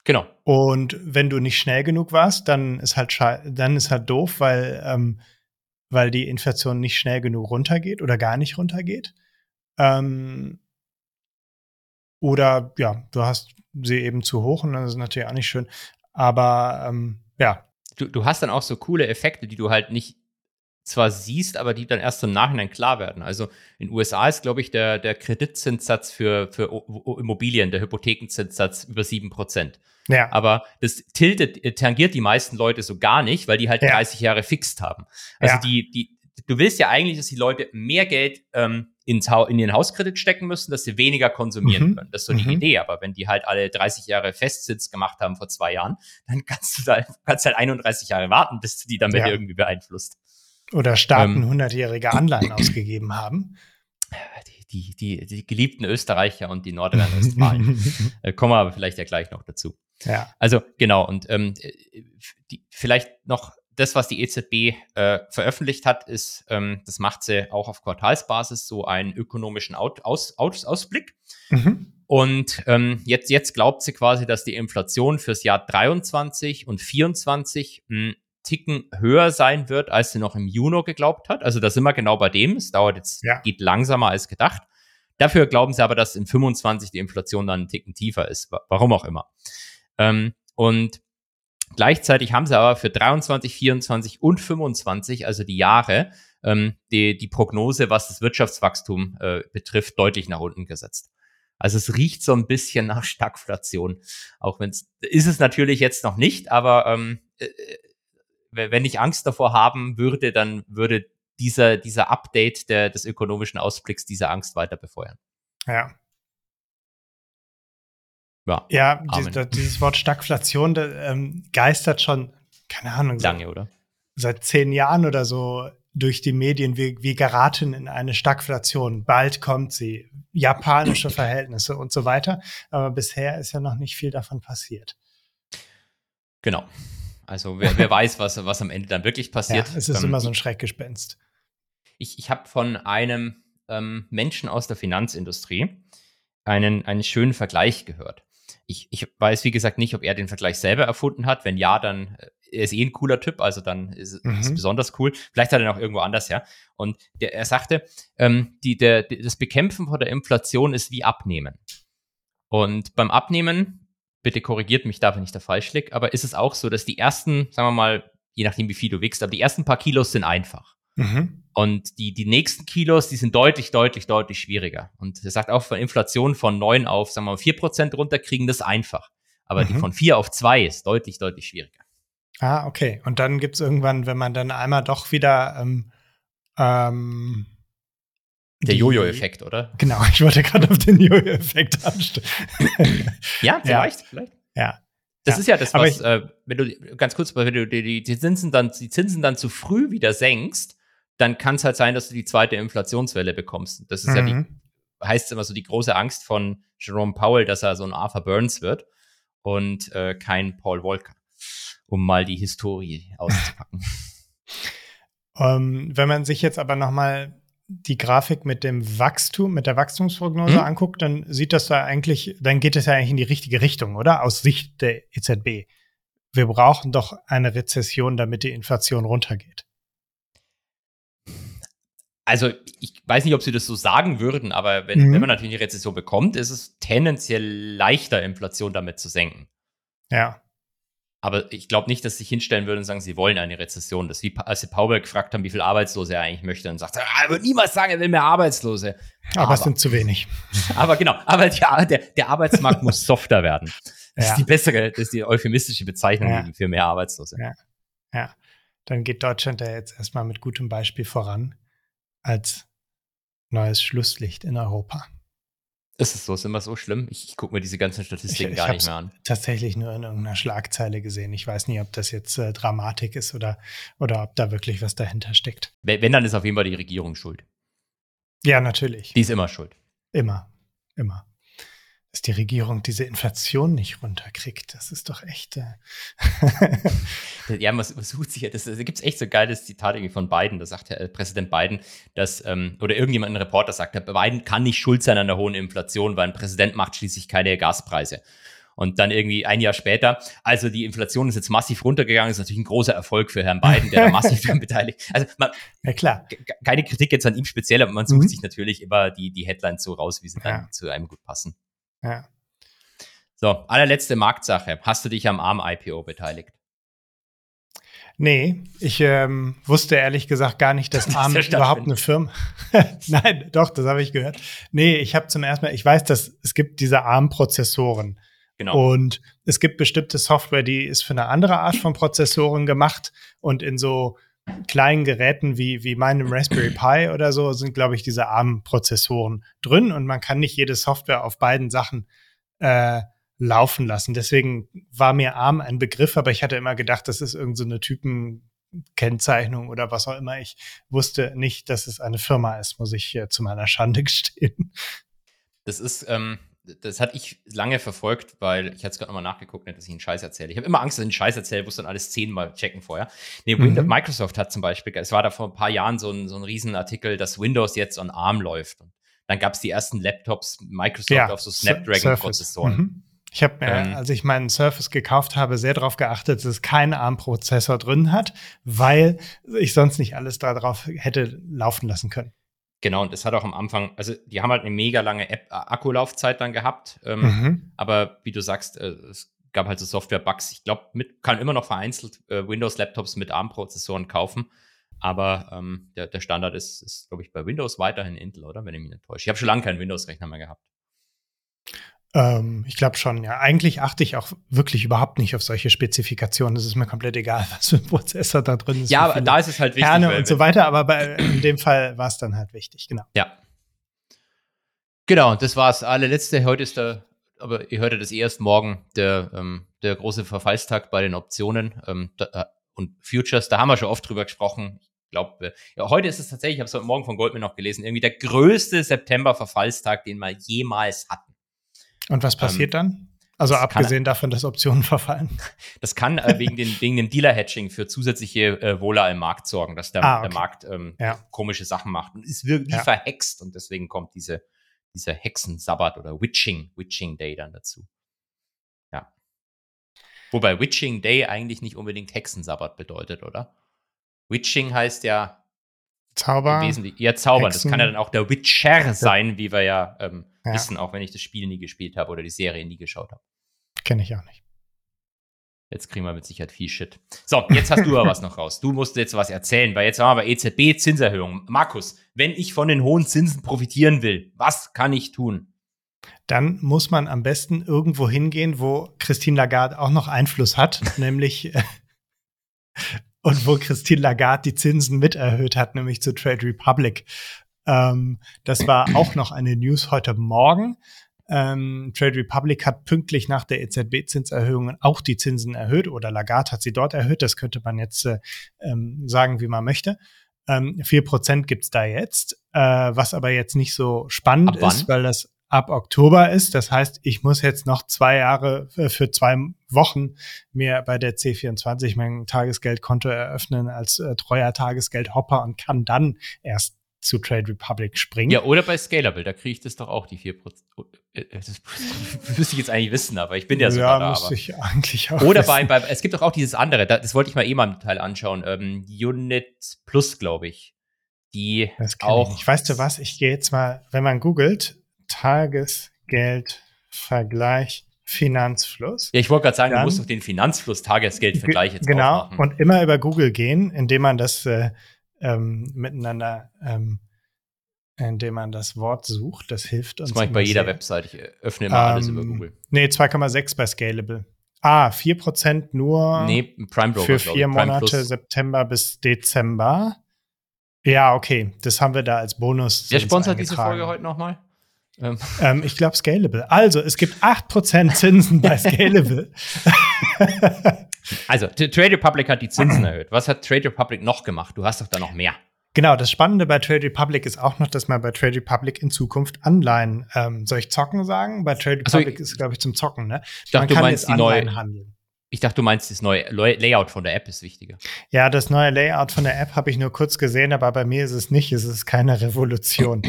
Genau. Und wenn du nicht schnell genug warst, dann ist halt dann ist halt doof, weil, ähm, weil die Inflation nicht schnell genug runtergeht oder gar nicht runtergeht. Ähm, oder ja, du hast sie eben zu hoch und das ist natürlich auch nicht schön. Aber ähm, ja. Du, du hast dann auch so coole Effekte, die du halt nicht zwar siehst, aber die dann erst im Nachhinein klar werden. Also in den USA ist, glaube ich, der, der Kreditzinssatz für, für Immobilien, der Hypothekenzinssatz über 7%. Ja. Aber das tiltet, äh, tangiert die meisten Leute so gar nicht, weil die halt ja. 30 Jahre fixt haben. Also ja. die, die, du willst ja eigentlich, dass die Leute mehr Geld ähm, in den Hauskredit stecken müssen, dass sie weniger konsumieren mhm. können. Das ist so die mhm. Idee. Aber wenn die halt alle 30 Jahre Festzins gemacht haben vor zwei Jahren, dann kannst du da kannst halt 31 Jahre warten, bis du die damit ja. irgendwie beeinflusst. Oder Staaten ähm, 100-jährige Anleihen ausgegeben haben. Die, die, die, die, geliebten Österreicher und die Nordrhein-Westfalen. äh, kommen wir aber vielleicht ja gleich noch dazu. Ja. Also genau, und ähm, die, vielleicht noch das, was die EZB äh, veröffentlicht hat, ist, ähm, das macht sie auch auf Quartalsbasis, so einen ökonomischen Out Aus Aus Ausblick. Mhm. Und ähm, jetzt, jetzt glaubt sie quasi, dass die Inflation fürs Jahr 23 und 24 einen Ticken höher sein wird, als sie noch im Juni geglaubt hat. Also da sind wir genau bei dem. Es dauert jetzt, ja. geht langsamer als gedacht. Dafür glauben sie aber, dass in 25 die Inflation dann einen Ticken tiefer ist. Warum auch immer. Ähm, und Gleichzeitig haben sie aber für 23, 24 und 25, also die Jahre, ähm, die, die Prognose, was das Wirtschaftswachstum äh, betrifft, deutlich nach unten gesetzt. Also es riecht so ein bisschen nach Stagflation. Auch wenn es ist es natürlich jetzt noch nicht, aber ähm, äh, wenn ich Angst davor haben würde, dann würde dieser, dieser Update der, des ökonomischen Ausblicks diese Angst weiter befeuern. Ja, ja, ja die, dieses Wort Stagflation ähm, geistert schon, keine Ahnung, lange, oder? Seit zehn Jahren oder so durch die Medien. Wir, wir geraten in eine Stagflation. Bald kommt sie. Japanische Verhältnisse und so weiter. Aber bisher ist ja noch nicht viel davon passiert. Genau. Also wer, wer weiß, was, was am Ende dann wirklich passiert. Ja, es ist ähm, immer so ein Schreckgespenst. Ich, ich habe von einem ähm, Menschen aus der Finanzindustrie einen, einen schönen Vergleich gehört ich, ich weiß, wie gesagt, nicht, ob er den Vergleich selber erfunden hat. Wenn ja, dann äh, er ist eh ein cooler Typ, also dann ist es mhm. besonders cool. Vielleicht hat er noch irgendwo anders her. Und der, er sagte, ähm, die, der, das Bekämpfen von der Inflation ist wie Abnehmen. Und beim Abnehmen, bitte korrigiert mich da, wenn ich da falsch liege, aber ist es auch so, dass die ersten, sagen wir mal, je nachdem, wie viel du wickst, aber die ersten paar Kilos sind einfach. Mhm. Und die, die nächsten Kilos, die sind deutlich, deutlich, deutlich schwieriger. Und er sagt auch, von Inflation von 9 auf, sagen wir mal, 4% runterkriegen, das ist einfach. Aber mhm. die von 4 auf 2 ist deutlich, deutlich schwieriger. Ah, okay. Und dann gibt es irgendwann, wenn man dann einmal doch wieder ähm, ähm, der Jojo-Effekt, oder? Genau, ich wollte gerade auf den Jojo-Effekt anstellen. ja, vielleicht, ja. vielleicht. Ja. Das ja. ist ja das, was, ich, äh, wenn du ganz kurz, wenn du die, die, Zinsen dann, die Zinsen dann zu früh wieder senkst, dann kann es halt sein, dass du die zweite Inflationswelle bekommst. Das ist mhm. ja die, mhm. heißt immer so die große Angst von Jerome Powell, dass er so ein Arthur Burns wird und äh, kein Paul Volcker, um mal die Historie auszupacken. um, ähm, wenn man sich jetzt aber noch mal die Grafik mit dem Wachstum, mit der Wachstumsprognose mhm. anguckt, dann sieht das da eigentlich, dann geht es ja eigentlich in die richtige Richtung, oder? Aus Sicht der EZB. Wir brauchen doch eine Rezession, damit die Inflation runtergeht also ich weiß nicht, ob sie das so sagen würden, aber wenn, mhm. wenn man natürlich eine Rezession bekommt, ist es tendenziell leichter, Inflation damit zu senken. Ja. Aber ich glaube nicht, dass sie sich hinstellen würden und sagen, sie wollen eine Rezession. Das ist wie als sie Powell gefragt haben, wie viel Arbeitslose er eigentlich möchte, und sagt, ah, er wird niemals sagen, er will mehr Arbeitslose. Aber, aber es sind zu wenig. Aber genau, aber die, der, der Arbeitsmarkt muss softer werden. Das ja. ist die bessere, das ist die euphemistische Bezeichnung ja. für mehr Arbeitslose. Ja. ja. Dann geht Deutschland da jetzt erstmal mit gutem Beispiel voran als neues Schlusslicht in Europa. Ist es so? Ist immer so schlimm? Ich, ich gucke mir diese ganzen Statistiken ich, gar nicht mehr an. Tatsächlich nur in irgendeiner Schlagzeile gesehen. Ich weiß nicht, ob das jetzt äh, Dramatik ist oder, oder ob da wirklich was dahinter steckt. Wenn, wenn, dann ist auf jeden Fall die Regierung schuld. Ja, natürlich. Die ist immer schuld. Immer. Immer dass die Regierung diese Inflation nicht runterkriegt. Das ist doch echt. Äh ja, man, sucht sich ja, das, da gibt es echt so geiles Zitat von Biden. Da sagt der äh, Präsident Biden, dass, ähm, oder irgendjemand, ein Reporter sagt, der Biden kann nicht schuld sein an der hohen Inflation, weil ein Präsident macht schließlich keine Gaspreise. Und dann irgendwie ein Jahr später, also die Inflation ist jetzt massiv runtergegangen, ist natürlich ein großer Erfolg für Herrn Biden, der da massiv daran beteiligt. Also man, ja, klar. keine Kritik jetzt an ihm speziell, aber man sucht mhm. sich natürlich immer die, die Headlines so raus, wie sie dann zu einem gut passen. Ja. So, allerletzte Marktsache. Hast du dich am ARM-IPO beteiligt? Nee, ich ähm, wusste ehrlich gesagt gar nicht, dass ARM überhaupt eine Firma. Nein, doch, das habe ich gehört. Nee, ich habe zum ersten Mal, ich weiß, dass es gibt diese ARM-Prozessoren. Genau. Und es gibt bestimmte Software, die ist für eine andere Art von Prozessoren gemacht und in so kleinen Geräten wie, wie meinem Raspberry Pi oder so sind, glaube ich, diese ARM-Prozessoren drin und man kann nicht jede Software auf beiden Sachen äh, laufen lassen. Deswegen war mir ARM ein Begriff, aber ich hatte immer gedacht, das ist irgendeine so Typenkennzeichnung oder was auch immer. Ich wusste nicht, dass es eine Firma ist, muss ich äh, zu meiner Schande gestehen. Das ist, ähm, das hatte ich lange verfolgt, weil ich hatte es gerade nochmal nachgeguckt, nicht, dass ich einen Scheiß erzähle. Ich habe immer Angst, dass ich einen Scheiß erzähle, muss dann alles zehnmal checken vorher. Nee, mhm. Microsoft hat zum Beispiel, es war da vor ein paar Jahren so ein, so ein Riesenartikel, dass Windows jetzt on ARM läuft. Und dann gab es die ersten Laptops Microsoft ja, auf so Snapdragon-Prozessoren. Mhm. Ich habe mir, ähm, als ich meinen Surface gekauft habe, sehr darauf geachtet, dass es keinen ARM-Prozessor drin hat, weil ich sonst nicht alles darauf hätte laufen lassen können. Genau, und das hat auch am Anfang, also die haben halt eine mega lange App äh, Akkulaufzeit dann gehabt, ähm, mhm. aber wie du sagst, äh, es gab halt so Software-Bugs. Ich glaube, kann immer noch vereinzelt äh, Windows-Laptops mit ARM-Prozessoren kaufen, aber ähm, der, der, Standard ist, ist glaube ich, bei Windows weiterhin Intel, oder? Wenn ich mich nicht täusche. Ich habe schon lange keinen Windows-Rechner mehr gehabt. Ähm, ich glaube schon, ja. Eigentlich achte ich auch wirklich überhaupt nicht auf solche Spezifikationen. Es ist mir komplett egal, was für ein Prozessor da drin ist. Ja, aber da ist es halt wichtig. Kerne und so weiter, aber bei, in dem Fall war es dann halt wichtig, genau. Ja. Genau, das war's. Allerletzte, heute ist der, aber ihr hörtet das erst morgen, der, ähm, der große Verfallstag bei den Optionen ähm, da, äh, und Futures. Da haben wir schon oft drüber gesprochen. Ich glaube, ja, heute ist es tatsächlich, ich habe es heute Morgen von Goldman noch gelesen, irgendwie der größte September-Verfallstag, den wir jemals hatten. Und was passiert ähm, dann? Also abgesehen kann, davon, dass Optionen verfallen. Das kann äh, wegen, den, wegen dem Dealer-Hedging für zusätzliche äh, Wohler im Markt sorgen, dass der, ah, okay. der Markt ähm, ja. komische Sachen macht und ist wirklich ja. verhext und deswegen kommt diese, dieser Hexensabbat oder Witching, Witching Day dann dazu. Ja. Wobei Witching Day eigentlich nicht unbedingt Hexensabbat bedeutet, oder? Witching heißt ja Zauber. Wesentlich, ja, zaubern. Hexen. Das kann ja dann auch der Witcher sein, wie wir ja ähm, ja. wissen, auch wenn ich das Spiel nie gespielt habe oder die Serie nie geschaut habe. Kenne ich auch nicht. Jetzt kriegen wir mit Sicherheit viel Shit. So, jetzt hast du aber was noch raus. Du musst jetzt was erzählen, weil jetzt haben wir bei EZB Zinserhöhung. Markus, wenn ich von den hohen Zinsen profitieren will, was kann ich tun? Dann muss man am besten irgendwo hingehen, wo Christine Lagarde auch noch Einfluss hat, nämlich äh, und wo Christine Lagarde die Zinsen mit erhöht hat, nämlich zu Trade Republic. Ähm, das war auch noch eine News heute Morgen. Ähm, Trade Republic hat pünktlich nach der EZB-Zinserhöhung auch die Zinsen erhöht oder Lagarde hat sie dort erhöht. Das könnte man jetzt äh, ähm, sagen, wie man möchte. Ähm, 4% gibt's da jetzt, äh, was aber jetzt nicht so spannend ist, weil das ab Oktober ist. Das heißt, ich muss jetzt noch zwei Jahre äh, für zwei Wochen mir bei der C24 mein Tagesgeldkonto eröffnen als äh, treuer Tagesgeldhopper und kann dann erst zu Trade Republic springen. Ja, oder bei Scalable, da kriege ich das doch auch, die 4%. Äh, das müsste ich jetzt eigentlich wissen, aber ich bin ja sogar ja, da. Muss ich eigentlich auch oder bei, bei, es gibt doch auch dieses andere, das wollte ich mal eh mal im Detail anschauen, ähm, Unit Plus, glaube ich. Die das auch. Ich. ich weiß du was, ich gehe jetzt mal, wenn man googelt, Tagesgeldvergleich Finanzfluss. Ja, ich wollte gerade sagen, dann, du musst doch den Finanzfluss Tagesgeldvergleich jetzt Genau, aufmachen. und immer über Google gehen, indem man das äh, ähm, miteinander, ähm, indem man das Wort sucht. Das hilft uns. Das mache ich bei jeder sehr. Website. Ich öffne immer ähm, alles über Google. Nee, 2,6 bei Scalable. Ah, 4% nur nee, Prime Broker, für vier Monate, Plus. September bis Dezember. Ja, okay, das haben wir da als Bonus. Wer sponsert diese Folge heute nochmal? Ähm. Ähm, ich glaube Scalable. Also, es gibt 8% Zinsen bei Scalable. also, Trade Republic hat die Zinsen erhöht. Was hat Trade Republic noch gemacht? Du hast doch da noch mehr. Genau, das Spannende bei Trade Republic ist auch noch, dass man bei Trade Republic in Zukunft Anleihen, ähm, soll ich zocken sagen? Bei Trade Republic also, ist, glaube ich, zum Zocken, ne? Ich dachte, du meinst die neue, handeln. Ich dachte, du meinst, das neue Layout von der App ist wichtiger. Ja, das neue Layout von der App habe ich nur kurz gesehen, aber bei mir ist es nicht. Es ist keine Revolution.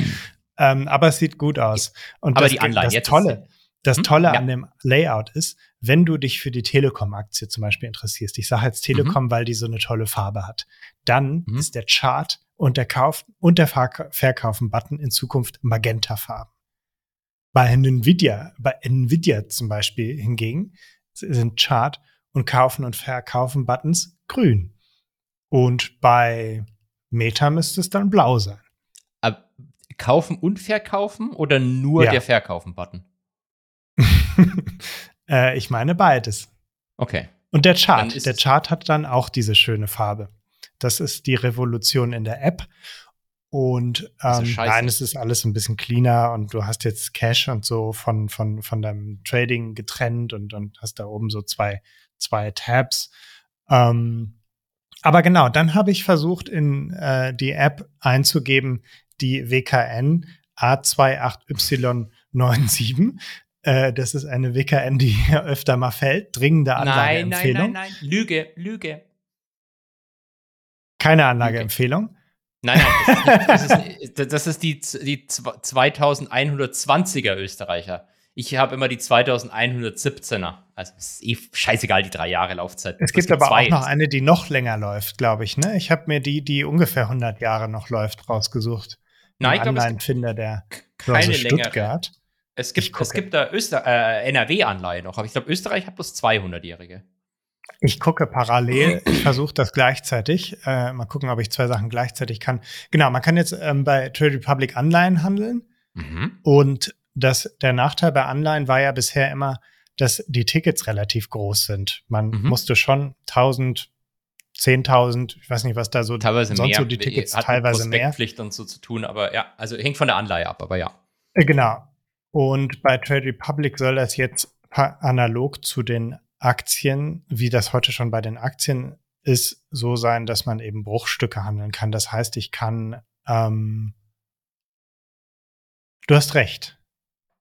Ähm, aber es sieht gut aus. Und aber das, die Anleihen das jetzt Tolle, das hm? Tolle ja. an dem Layout ist, wenn du dich für die Telekom-Aktie zum Beispiel interessierst, ich sage jetzt Telekom, mhm. weil die so eine tolle Farbe hat, dann mhm. ist der Chart und der Kauf und der Verkaufen-Button in Zukunft Magenta-Farben. Bei Nvidia, bei Nvidia zum Beispiel hingegen sind Chart und Kaufen und Verkaufen Buttons grün. Und bei Meta müsste es dann blau sein. Kaufen und Verkaufen oder nur ja. der Verkaufen-Button? äh, ich meine beides. Okay. Und der Chart. Der Chart hat dann auch diese schöne Farbe. Das ist die Revolution in der App. Und ähm, nein, es ist alles ein bisschen cleaner und du hast jetzt Cash und so von, von, von deinem Trading getrennt und, und hast da oben so zwei, zwei Tabs. Ähm, aber genau, dann habe ich versucht, in äh, die App einzugeben, die WKN A28Y97. Äh, das ist eine WKN, die hier öfter mal fällt. Dringende Anlageempfehlung. Nein, nein, nein, nein. Lüge, Lüge. Keine Anlageempfehlung. Nein, nein, das ist, das ist, das ist die, die 2120er Österreicher. Ich habe immer die 2117er. Also es ist eh scheißegal, die drei Jahre Laufzeit. Es gibt, gibt aber auch noch eine, die noch länger läuft, glaube ich. Ne? Ich habe mir die, die ungefähr 100 Jahre noch läuft, rausgesucht. Nein, ich glaube, Finder der keine Stuttgart. Längere. Es gibt, es gibt da Öster äh, NRW-Anleihe noch, aber ich glaube, Österreich hat bloß 200-Jährige. Ich gucke parallel, ich versuche das gleichzeitig. Äh, mal gucken, ob ich zwei Sachen gleichzeitig kann. Genau, man kann jetzt ähm, bei Trade Republic Anleihen handeln. Mhm. Und das, der Nachteil bei Anleihen war ja bisher immer, dass die Tickets relativ groß sind. Man mhm. musste schon 1000, 10.000, ich weiß nicht, was da so teilweise sonst mehr. so die Tickets Hat teilweise mehr. Pflicht und so zu tun, aber ja, also hängt von der Anleihe ab, aber ja. Äh, genau. Und bei Trade Republic soll das jetzt analog zu den Aktien, wie das heute schon bei den Aktien ist, so sein, dass man eben Bruchstücke handeln kann. Das heißt, ich kann, ähm, du hast recht.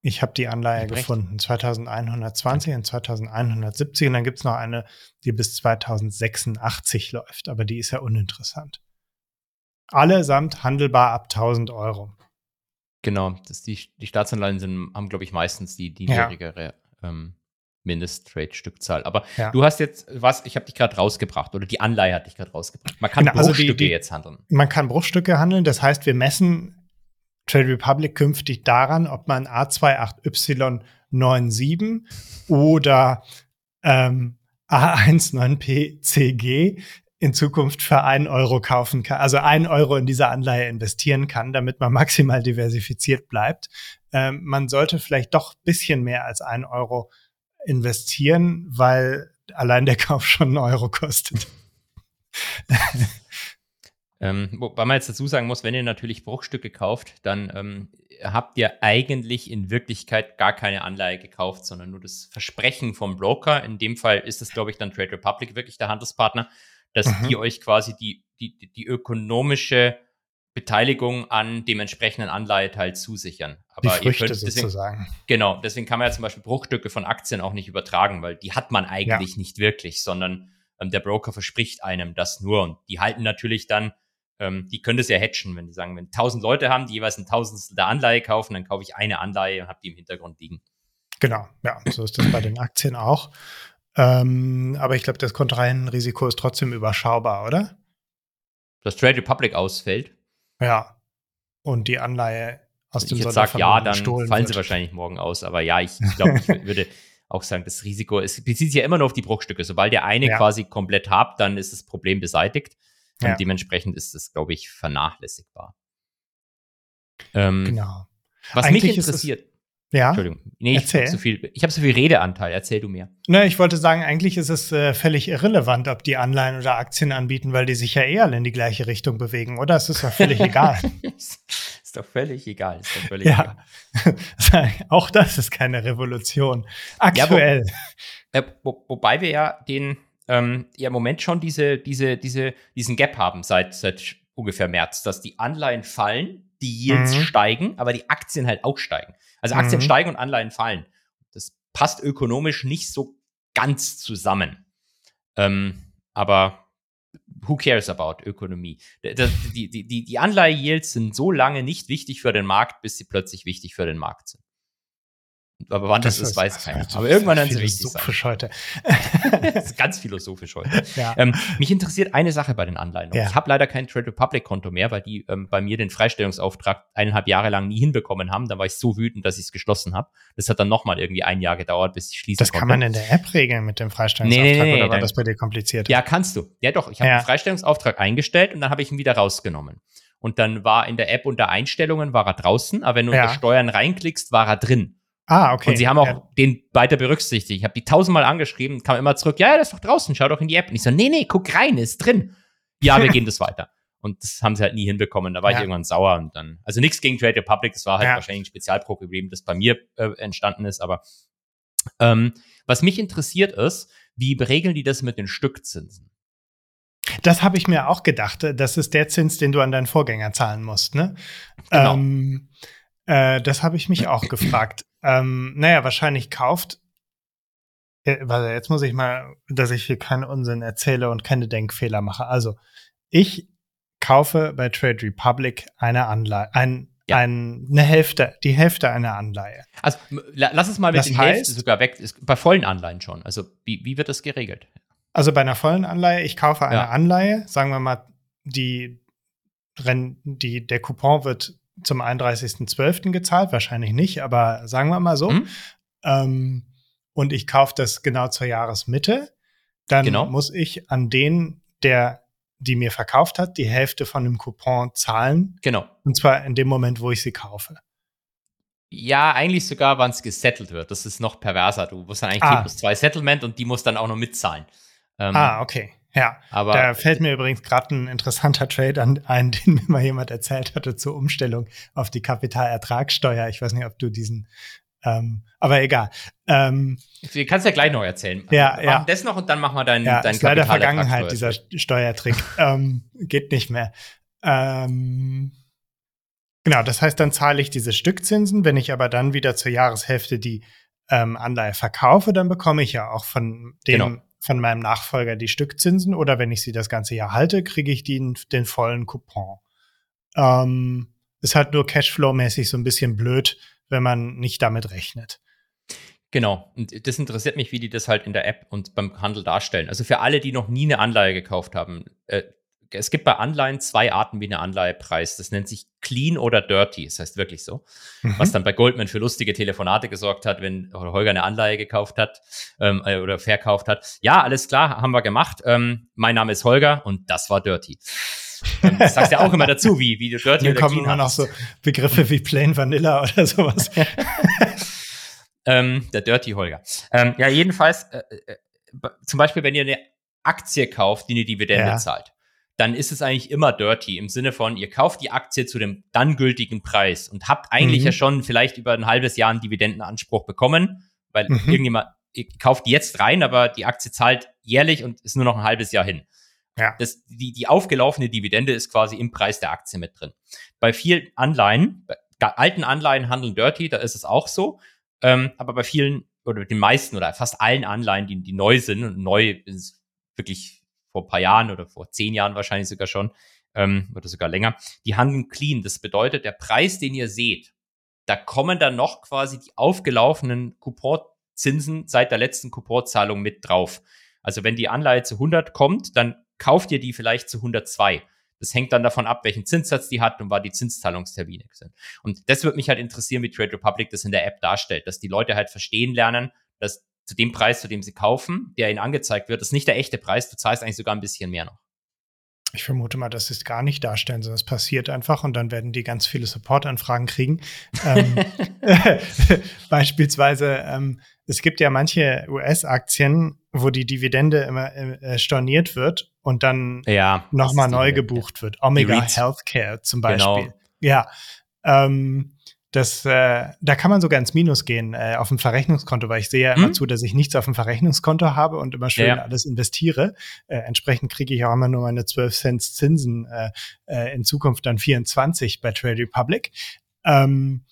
Ich habe die Anleihe gefunden, 2120 und 2170 und dann gibt's noch eine, die bis 2086 läuft, aber die ist ja uninteressant. Allesamt handelbar ab 1000 Euro. Genau, das die, die Staatsanleihen sind, haben, glaube ich, meistens die, die ja. niedrigere ähm, Mindest-Trade-Stückzahl. Aber ja. du hast jetzt was, ich habe dich gerade rausgebracht oder die Anleihe hat dich gerade rausgebracht. Man kann genau, Bruchstücke also die, die, jetzt handeln. Man kann Bruchstücke handeln, das heißt, wir messen Trade Republic künftig daran, ob man A28Y97 oder ähm, A19PCG in Zukunft für einen Euro kaufen kann, also einen Euro in diese Anleihe investieren kann, damit man maximal diversifiziert bleibt. Ähm, man sollte vielleicht doch bisschen mehr als einen Euro investieren, weil allein der Kauf schon einen Euro kostet. Ähm, wobei man jetzt dazu sagen muss, wenn ihr natürlich Bruchstücke kauft, dann ähm, habt ihr eigentlich in Wirklichkeit gar keine Anleihe gekauft, sondern nur das Versprechen vom Broker. In dem Fall ist es, glaube ich, dann Trade Republic wirklich der Handelspartner dass mhm. die euch quasi die, die, die ökonomische Beteiligung an dem entsprechenden Anleiheteil zusichern. Aber die Früchte ihr könnt deswegen, sozusagen. Genau, deswegen kann man ja zum Beispiel Bruchstücke von Aktien auch nicht übertragen, weil die hat man eigentlich ja. nicht wirklich, sondern ähm, der Broker verspricht einem das nur und die halten natürlich dann, ähm, die können das ja hatchen, wenn die sagen, wenn tausend Leute haben, die jeweils ein Tausendstel der Anleihe kaufen, dann kaufe ich eine Anleihe und habe die im Hintergrund liegen. Genau, ja, so ist das bei den Aktien auch. Ähm, aber ich glaube, das Kontrahentenrisiko ist trotzdem überschaubar, oder? Dass Trade Republic ausfällt. Ja. Und die Anleihe aus dem Ich jetzt sage ja, dann fallen wird. sie wahrscheinlich morgen aus. Aber ja, ich, ich glaube, ich würde auch sagen, das Risiko, es bezieht sich ja immer nur auf die Bruchstücke. Sobald ihr eine ja. quasi komplett habt, dann ist das Problem beseitigt. Und ja. dementsprechend ist es, glaube ich, vernachlässigbar. Ähm, genau. Was Eigentlich mich interessiert, ja. Entschuldigung. Nee, ich habe so, viel, hab so viel Redeanteil. Erzähl du mir. Ne, ich wollte sagen, eigentlich ist es äh, völlig irrelevant, ob die Anleihen oder Aktien anbieten, weil die sich ja eher in die gleiche Richtung bewegen, oder? Es ist ja völlig egal. ist doch völlig egal. Ist doch völlig ja. egal. Auch das ist keine Revolution. Aktuell. Ja, wo, äh, wo, wobei wir ja den ähm, ja im Moment schon diese, diese, diese, diesen Gap haben seit, seit ungefähr März, dass die Anleihen fallen, die Yields mhm. steigen, aber die Aktien halt auch steigen. Also Aktien mhm. steigen und Anleihen fallen. Das passt ökonomisch nicht so ganz zusammen. Ähm, aber who cares about Ökonomie? Die, die, die, die Anleihe-Yields sind so lange nicht wichtig für den Markt, bis sie plötzlich wichtig für den Markt sind. Aber wann das, das ist, weiß keiner. Aber irgendwann dann sie wichtig philosophisch heute. das ist ganz philosophisch heute. Ja. Ähm, mich interessiert eine Sache bei den Anleihen. Ja. Ich habe leider kein Trade Republic Konto mehr, weil die ähm, bei mir den Freistellungsauftrag eineinhalb Jahre lang nie hinbekommen haben. Da war ich so wütend, dass ich es geschlossen habe. Das hat dann nochmal irgendwie ein Jahr gedauert, bis ich schließen das konnte. Das kann man in der App regeln mit dem Freistellungsauftrag nee, nee, nee, oder war das bei dir kompliziert? Ja, kannst du. Ja doch, ich habe ja. den Freistellungsauftrag eingestellt und dann habe ich ihn wieder rausgenommen. Und dann war in der App unter Einstellungen war er draußen, aber wenn du ja. unter Steuern reinklickst, war er drin. Ah, okay. Und sie haben auch ja. den weiter berücksichtigt. Ich habe die tausendmal angeschrieben, kam immer zurück, ja, ja, das ist doch draußen, schau doch in die App. Und ich so, nee, nee, guck rein, ist drin. Ja, wir gehen das weiter. Und das haben sie halt nie hinbekommen. Da war ja. ich irgendwann sauer und dann, also nichts gegen Trade Republic, das war halt ja. wahrscheinlich ein Spezialproblem, das bei mir äh, entstanden ist. Aber ähm, was mich interessiert ist, wie regeln die das mit den Stückzinsen? Das habe ich mir auch gedacht. Das ist der Zins, den du an deinen Vorgänger zahlen musst, ne? Genau. Ähm, äh, das habe ich mich auch gefragt. Ähm, naja, wahrscheinlich kauft. Äh, warte, jetzt muss ich mal, dass ich hier keinen Unsinn erzähle und keine Denkfehler mache. Also, ich kaufe bei Trade Republic eine Anleihe, ein, ja. ein, eine Hälfte, die Hälfte einer Anleihe. Also lass es mal mit das den heißt, Hälfte sogar weg, ist bei vollen Anleihen schon. Also wie, wie wird das geregelt? Also bei einer vollen Anleihe, ich kaufe eine ja. Anleihe, sagen wir mal, die, die, der Coupon wird zum 31.12. gezahlt, wahrscheinlich nicht, aber sagen wir mal so. Mhm. Ähm, und ich kaufe das genau zur Jahresmitte, dann genau. muss ich an den, der die mir verkauft hat, die Hälfte von dem Coupon zahlen. Genau. Und zwar in dem Moment, wo ich sie kaufe. Ja, eigentlich sogar, wann es gesettelt wird. Das ist noch perverser. Du musst dann eigentlich ah. T plus 2 Settlement und die muss dann auch noch mitzahlen. Ähm, ah, okay. Ja, aber da fällt mir übrigens gerade ein interessanter Trade an, ein, den mir mal jemand erzählt hatte zur Umstellung auf die Kapitalertragssteuer. Ich weiß nicht, ob du diesen, ähm, aber egal. Ähm, du kannst ja gleich noch erzählen. Ja, wir ja. Das noch und dann machen wir deinen ja, dein ist leider Vergangenheit dieser Steuertrick. ähm, geht nicht mehr. Ähm, genau, das heißt, dann zahle ich diese Stückzinsen. Wenn ich aber dann wieder zur Jahreshälfte die ähm, Anleihe verkaufe, dann bekomme ich ja auch von dem genau von meinem Nachfolger die Stückzinsen oder wenn ich sie das ganze Jahr halte, kriege ich den, den vollen Coupon. Ähm, ist halt nur Cashflow-mäßig so ein bisschen blöd, wenn man nicht damit rechnet. Genau. Und das interessiert mich, wie die das halt in der App und beim Handel darstellen. Also für alle, die noch nie eine Anleihe gekauft haben, äh, es gibt bei Anleihen zwei Arten, wie eine Anleihe preist. Das nennt sich clean oder dirty. Das heißt wirklich so. Mhm. Was dann bei Goldman für lustige Telefonate gesorgt hat, wenn Holger eine Anleihe gekauft hat ähm, äh, oder verkauft hat. Ja, alles klar, haben wir gemacht. Ähm, mein Name ist Holger und das war dirty. Ähm, das sagst ja auch immer dazu, wie, wie du dirty Hier oder kommen immer noch so Begriffe wie plain vanilla oder sowas. ähm, der dirty Holger. Ähm, ja, jedenfalls, äh, äh, zum Beispiel, wenn ihr eine Aktie kauft, die eine Dividende ja. zahlt dann ist es eigentlich immer dirty im Sinne von, ihr kauft die Aktie zu dem dann gültigen Preis und habt eigentlich mhm. ja schon vielleicht über ein halbes Jahr einen Dividendenanspruch bekommen, weil mhm. irgendjemand ihr kauft jetzt rein, aber die Aktie zahlt jährlich und ist nur noch ein halbes Jahr hin. Ja. Das, die, die aufgelaufene Dividende ist quasi im Preis der Aktie mit drin. Bei vielen Anleihen, bei alten Anleihen handeln dirty, da ist es auch so. Ähm, aber bei vielen oder den meisten oder fast allen Anleihen, die, die neu sind und neu ist wirklich vor ein paar Jahren oder vor zehn Jahren wahrscheinlich sogar schon ähm, oder sogar länger, die handeln clean. Das bedeutet, der Preis, den ihr seht, da kommen dann noch quasi die aufgelaufenen Couponzinsen seit der letzten Couponzahlung mit drauf. Also wenn die Anleihe zu 100 kommt, dann kauft ihr die vielleicht zu 102. Das hängt dann davon ab, welchen Zinssatz die hat und wann die Zinszahlungstermine sind. Und das würde mich halt interessieren, wie Trade Republic das in der App darstellt, dass die Leute halt verstehen lernen, dass zu dem Preis, zu dem sie kaufen, der ihnen angezeigt wird, ist nicht der echte Preis. Du zahlst eigentlich sogar ein bisschen mehr noch. Ich vermute mal, dass sie es gar nicht darstellen, sondern es passiert einfach und dann werden die ganz viele Support-Anfragen kriegen. ähm, beispielsweise, ähm, es gibt ja manche US-Aktien, wo die Dividende immer äh, storniert wird und dann ja, nochmal neu gebucht wird. Omega Healthcare zum genau. Beispiel. Genau. Ja. Ähm, das, äh, da kann man sogar ins Minus gehen äh, auf dem Verrechnungskonto, weil ich sehe ja immer hm? zu, dass ich nichts auf dem Verrechnungskonto habe und immer schön ja. alles investiere. Äh, entsprechend kriege ich auch immer nur meine 12 Cent Zinsen, äh, äh, in Zukunft dann 24 bei Trade Republic. Ähm,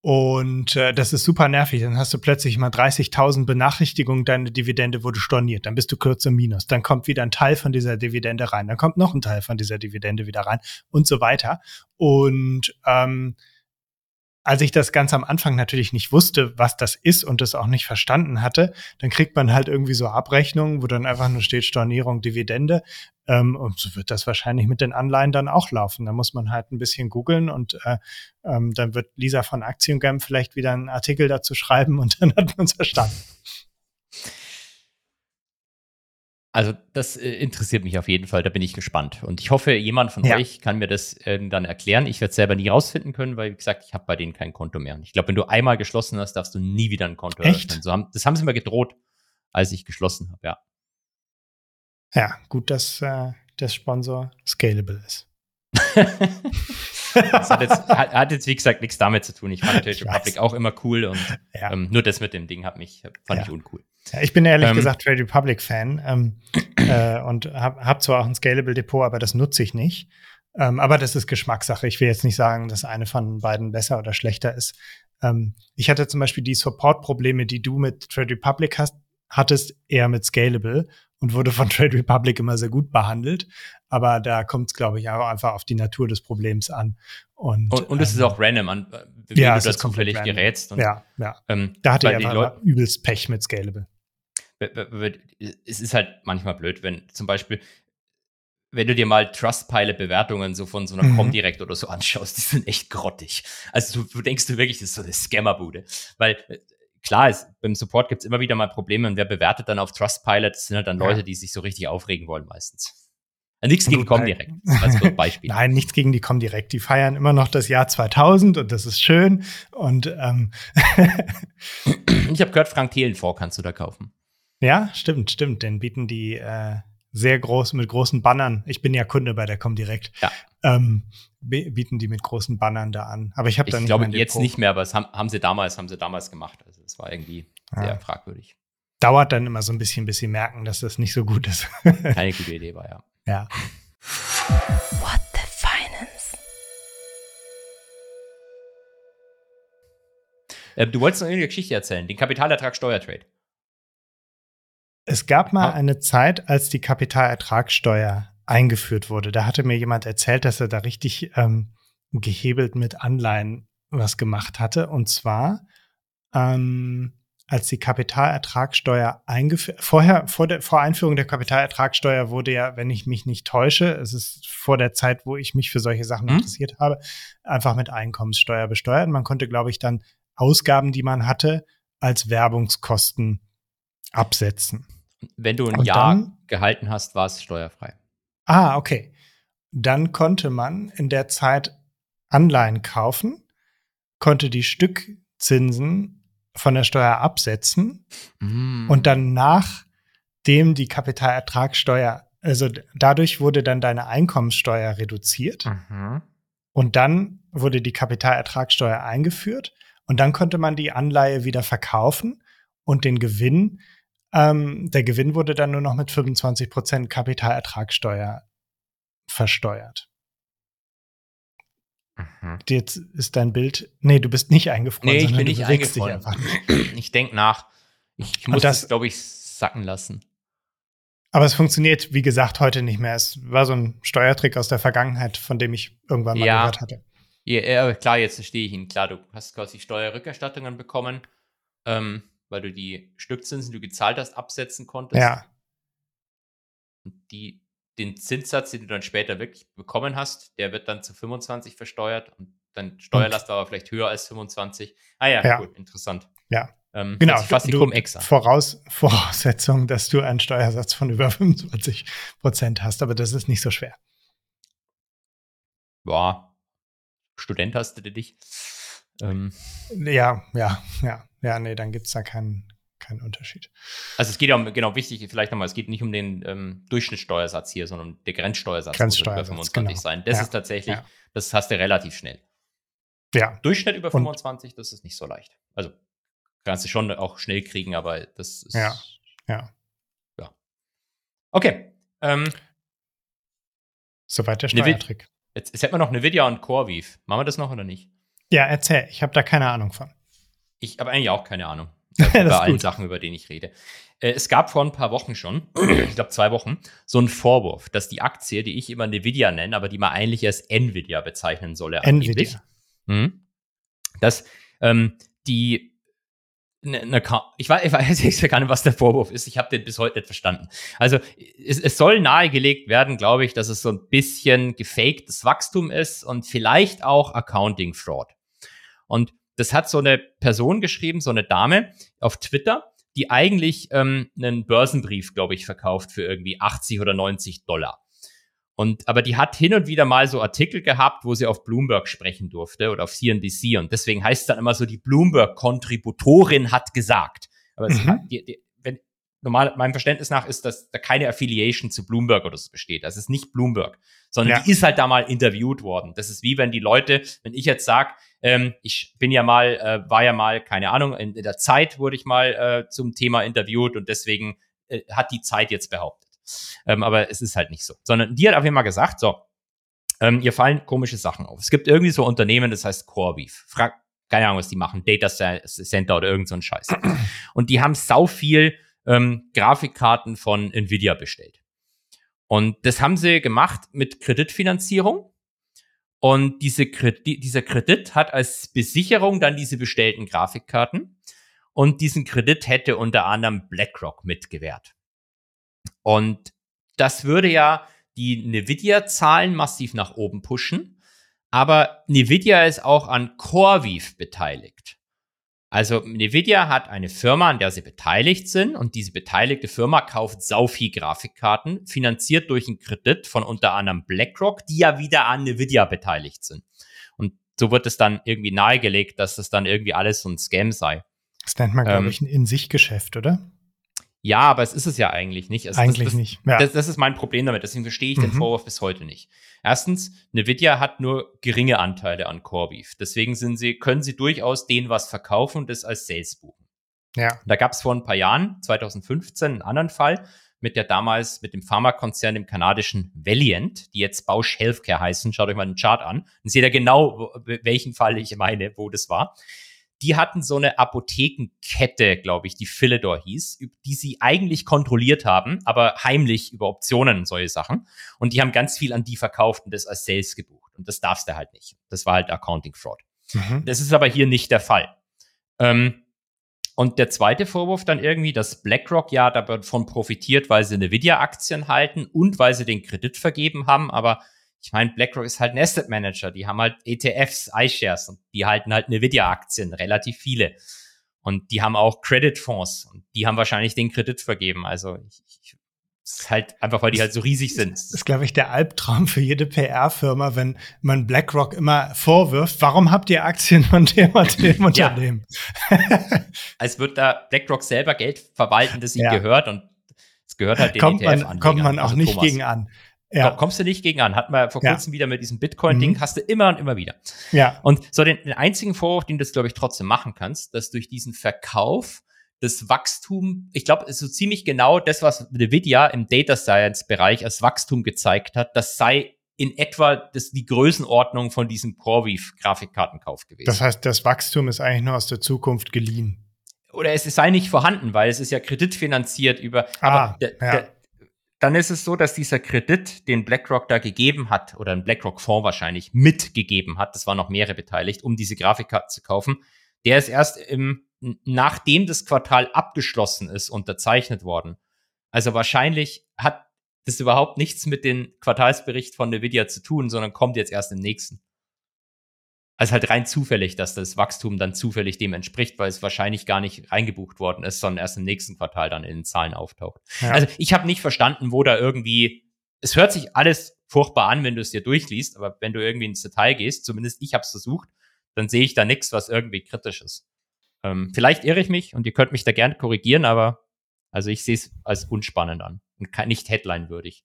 und äh, das ist super nervig. Dann hast du plötzlich mal 30.000 Benachrichtigungen, deine Dividende wurde storniert. Dann bist du kurz im Minus. Dann kommt wieder ein Teil von dieser Dividende rein. Dann kommt noch ein Teil von dieser Dividende wieder rein und so weiter. Und ähm, als ich das ganz am Anfang natürlich nicht wusste, was das ist und es auch nicht verstanden hatte, dann kriegt man halt irgendwie so Abrechnungen, wo dann einfach nur steht Stornierung, Dividende. Ähm, und so wird das wahrscheinlich mit den Anleihen dann auch laufen. Da muss man halt ein bisschen googeln und äh, ähm, dann wird Lisa von Aktiengam vielleicht wieder einen Artikel dazu schreiben und dann hat man es verstanden. Also das äh, interessiert mich auf jeden Fall, da bin ich gespannt. Und ich hoffe, jemand von ja. euch kann mir das äh, dann erklären. Ich werde es selber nie rausfinden können, weil, wie gesagt, ich habe bei denen kein Konto mehr. Und ich glaube, wenn du einmal geschlossen hast, darfst du nie wieder ein Konto Echt? eröffnen. So haben, das haben sie mir gedroht, als ich geschlossen habe, ja. Ja, gut, dass äh, der Sponsor scalable ist. das hat jetzt, hat, hat jetzt, wie gesagt, nichts damit zu tun. Ich fand Trade Republic auch immer cool und ja. ähm, nur das mit dem Ding hat mich, fand ja. ich uncool. Ich bin ehrlich ähm, gesagt Trade Republic Fan ähm, äh, und habe hab zwar auch ein Scalable Depot, aber das nutze ich nicht. Ähm, aber das ist Geschmackssache. Ich will jetzt nicht sagen, dass eine von beiden besser oder schlechter ist. ähm, ich hatte zum Beispiel die Support-Probleme, die du mit Trade Republic hast, hattest, eher mit Scalable und wurde von Trade Republic immer sehr gut behandelt. Aber da kommt es, glaube ich, auch einfach auf die Natur des Problems an. Und, und, und es ähm, ist auch random, an wie ja, du das zufällig gerätst. Und, ja, ja. Ähm, da hatte ich einfach übelst Pech mit Scalable. Es ist halt manchmal blöd, wenn zum Beispiel, wenn du dir mal Trustpilot-Bewertungen so von so einer mhm. Comdirect oder so anschaust, die sind echt grottig. Also du, du denkst du wirklich, das ist so eine Scammerbude. Weil äh, klar ist, beim Support gibt es immer wieder mal Probleme und wer bewertet dann auf Trustpilot, das sind halt dann Leute, die sich so richtig aufregen wollen meistens. Ja, nichts gegen Comdirect, als Beispiel. Nein, nichts gegen die Comdirect. Die feiern immer noch das Jahr 2000 und das ist schön. Und ähm ich habe gehört, Frank Thelen vor kannst du da kaufen. Ja, stimmt, stimmt. Den bieten die äh, sehr groß mit großen Bannern. Ich bin ja Kunde bei der Comdirect. Ja. Ähm, bieten die mit großen Bannern da an. Aber ich habe da nicht. Ich glaube jetzt nicht mehr, aber das haben, haben sie damals, haben sie damals gemacht. Also es war irgendwie ja. sehr fragwürdig. Dauert dann immer so ein bisschen, bis sie merken, dass das nicht so gut ist. Keine gute Idee war, ja. Ja. What the Finance? Äh, du wolltest noch eine Geschichte erzählen, den Kapitalertragssteuertrade. Es gab mal eine Zeit, als die Kapitalertragssteuer eingeführt wurde. Da hatte mir jemand erzählt, dass er da richtig ähm, gehebelt mit Anleihen was gemacht hatte. Und zwar, ähm, als die Kapitalertragssteuer eingeführt, vorher, vor der, vor Einführung der Kapitalertragssteuer wurde ja, wenn ich mich nicht täusche, es ist vor der Zeit, wo ich mich für solche Sachen hm? interessiert habe, einfach mit Einkommenssteuer besteuert. Man konnte, glaube ich, dann Ausgaben, die man hatte, als Werbungskosten absetzen. Wenn du ein Und Jahr dann, gehalten hast, war es steuerfrei. Ah, okay. Dann konnte man in der Zeit Anleihen kaufen, konnte die Stückzinsen von der Steuer absetzen mm. und dann nachdem die Kapitalertragssteuer, also dadurch wurde dann deine Einkommenssteuer reduziert mhm. und dann wurde die Kapitalertragssteuer eingeführt und dann konnte man die Anleihe wieder verkaufen und den Gewinn ähm, der Gewinn wurde dann nur noch mit 25 Prozent Kapitalertragssteuer versteuert. Mhm. Jetzt ist dein Bild. Nee, du bist nicht eingefroren. Nee, ich bin nicht eingefroren. Ich denke nach. Ich, ich muss das, glaube ich, sacken lassen. Aber es funktioniert, wie gesagt, heute nicht mehr. Es war so ein Steuertrick aus der Vergangenheit, von dem ich irgendwann mal ja. gehört hatte. Ja, klar, jetzt verstehe ich ihn. Klar, du hast quasi Steuerrückerstattungen bekommen. Ähm, weil du die Stückzinsen, die du gezahlt hast, absetzen konntest. Ja. Und die, den Zinssatz, den du dann später wirklich bekommen hast, der wird dann zu 25 versteuert und dann Steuerlast war aber vielleicht höher als 25. Ah ja, ja. gut, interessant. Ja. Ähm, genau, fast du, Voraus, Voraussetzung, dass du einen Steuersatz von über 25 Prozent hast, aber das ist nicht so schwer. Ja, Student hast du dich. Ähm, ja, ja, ja. Ja, nee, dann gibt es da keinen, keinen Unterschied. Also es geht ja um, genau, wichtig vielleicht nochmal, es geht nicht um den ähm, Durchschnittssteuersatz hier, sondern um den Grenzsteuersatz. Grenzsteuersatz, muss über 25 genau. sein. Das ja. ist tatsächlich, ja. das hast du relativ schnell. Ja. Durchschnitt über 25, Und, das ist nicht so leicht. Also kannst du schon auch schnell kriegen, aber das ist. Ja. Ja. Ja. Okay. Ähm, Soweit der Steuertrick. Jetzt, jetzt hätten wir noch Nvidia und CoreWeave. Machen wir das noch oder nicht? Ja, erzähl. Ich habe da keine Ahnung von. Ich habe eigentlich auch keine Ahnung. über allen Sachen, über die ich rede. Äh, es gab vor ein paar Wochen schon, ich glaube zwei Wochen, so einen Vorwurf, dass die Aktie, die ich immer Nvidia nenne, aber die man eigentlich als Nvidia bezeichnen solle, Nvidia. Mhm, dass ähm, die ne, ne, ich, weiß, ich weiß jetzt gar nicht, was der Vorwurf ist. Ich habe den bis heute nicht verstanden. Also es, es soll nahegelegt werden, glaube ich, dass es so ein bisschen gefaktes Wachstum ist und vielleicht auch Accounting Fraud. Und das hat so eine Person geschrieben, so eine Dame auf Twitter, die eigentlich ähm, einen Börsenbrief, glaube ich, verkauft für irgendwie 80 oder 90 Dollar. Und, aber die hat hin und wieder mal so Artikel gehabt, wo sie auf Bloomberg sprechen durfte oder auf CNBC. Und deswegen heißt es dann immer so, die Bloomberg-Kontributorin hat gesagt. Aber mhm. hat, die, die, normal, meinem Verständnis nach ist, dass da keine Affiliation zu Bloomberg oder so besteht. Das ist nicht Bloomberg, sondern ja. die ist halt da mal interviewt worden. Das ist wie wenn die Leute, wenn ich jetzt sage, ähm, ich bin ja mal, äh, war ja mal, keine Ahnung, in, in der Zeit wurde ich mal äh, zum Thema interviewt und deswegen äh, hat die Zeit jetzt behauptet. Ähm, aber es ist halt nicht so. Sondern die hat auf jeden Fall gesagt, so, ähm, ihr fallen komische Sachen auf. Es gibt irgendwie so Unternehmen, das heißt CoreWeave. Frag, keine Ahnung, was die machen, Data Center oder irgend so ein Scheiß. Und die haben sau viel ähm, Grafikkarten von Nvidia bestellt. Und das haben sie gemacht mit Kreditfinanzierung. Und diese Kredit, dieser Kredit hat als Besicherung dann diese bestellten Grafikkarten. Und diesen Kredit hätte unter anderem BlackRock mitgewährt. Und das würde ja die Nvidia-Zahlen massiv nach oben pushen. Aber Nvidia ist auch an CoreWeave beteiligt. Also Nvidia hat eine Firma, an der sie beteiligt sind und diese beteiligte Firma kauft sau viel Grafikkarten, finanziert durch einen Kredit von unter anderem BlackRock, die ja wieder an Nvidia beteiligt sind. Und so wird es dann irgendwie nahegelegt, dass das dann irgendwie alles so ein Scam sei. Das nennt man, glaube ähm, ich, ein In-sich-Geschäft, oder? Ja, aber es ist es ja eigentlich nicht. Also eigentlich das, das, nicht. Ja. Das, das, ist mein Problem damit. Deswegen verstehe ich mhm. den Vorwurf bis heute nicht. Erstens, Nvidia hat nur geringe Anteile an CoreWeave. Deswegen sind sie, können sie durchaus denen was verkaufen und das als Sales buchen. Ja. Da gab es vor ein paar Jahren, 2015, einen anderen Fall mit der damals mit dem Pharmakonzern, dem kanadischen Valiant, die jetzt Bausch Healthcare heißen. Schaut euch mal den Chart an. Dann seht ihr genau, welchen Fall ich meine, wo das war die hatten so eine Apothekenkette, glaube ich, die Philidor hieß, die sie eigentlich kontrolliert haben, aber heimlich über Optionen und solche Sachen. Und die haben ganz viel an die verkauft und das als Sales gebucht. Und das darfst du halt nicht. Das war halt Accounting Fraud. Mhm. Das ist aber hier nicht der Fall. Ähm, und der zweite Vorwurf dann irgendwie, dass BlackRock ja davon profitiert, weil sie Nvidia-Aktien halten und weil sie den Kredit vergeben haben, aber ich meine, BlackRock ist halt ein Asset Manager, die haben halt ETFs, iShares und die halten halt Nvidia-Aktien, relativ viele. Und die haben auch Credit-Fonds und die haben wahrscheinlich den Kredit vergeben. Also ich, ich ist halt einfach, weil die halt so riesig sind. Das ist, glaube ich, der Albtraum für jede PR-Firma, wenn man BlackRock immer vorwirft, warum habt ihr Aktien von dem und dem Unternehmen? Als wird da BlackRock selber Geld verwalten, das ihm ja. gehört und es gehört halt den kommt man, Kommt man auch also nicht Thomas. gegen an. Ja. Kommst du nicht gegen an. Hatten wir vor kurzem ja. wieder mit diesem Bitcoin-Ding, mhm. hast du immer und immer wieder. Ja. Und so den, den einzigen Vorwurf, den du, glaube ich, trotzdem machen kannst, dass durch diesen Verkauf das Wachstum, ich glaube, ist so ziemlich genau das, was Nvidia im Data Science Bereich als Wachstum gezeigt hat, das sei in etwa das, die Größenordnung von diesem CoreWeave Grafikkartenkauf gewesen. Das heißt, das Wachstum ist eigentlich nur aus der Zukunft geliehen. Oder es sei nicht vorhanden, weil es ist ja kreditfinanziert über. Ah, aber der, ja. der, dann ist es so, dass dieser Kredit, den BlackRock da gegeben hat, oder ein BlackRock-Fonds wahrscheinlich mitgegeben hat, das waren noch mehrere beteiligt, um diese Grafikkarten zu kaufen, der ist erst im, nachdem das Quartal abgeschlossen ist, unterzeichnet worden. Also wahrscheinlich hat das überhaupt nichts mit dem Quartalsbericht von Nvidia zu tun, sondern kommt jetzt erst im nächsten. Also halt rein zufällig, dass das Wachstum dann zufällig dem entspricht, weil es wahrscheinlich gar nicht reingebucht worden ist, sondern erst im nächsten Quartal dann in den Zahlen auftaucht. Ja. Also ich habe nicht verstanden, wo da irgendwie, es hört sich alles furchtbar an, wenn du es dir durchliest, aber wenn du irgendwie ins Detail gehst, zumindest ich habe es versucht, dann sehe ich da nichts, was irgendwie kritisch ist. Ähm, vielleicht irre ich mich und ihr könnt mich da gerne korrigieren, aber also ich sehe es als unspannend an und nicht headline-würdig.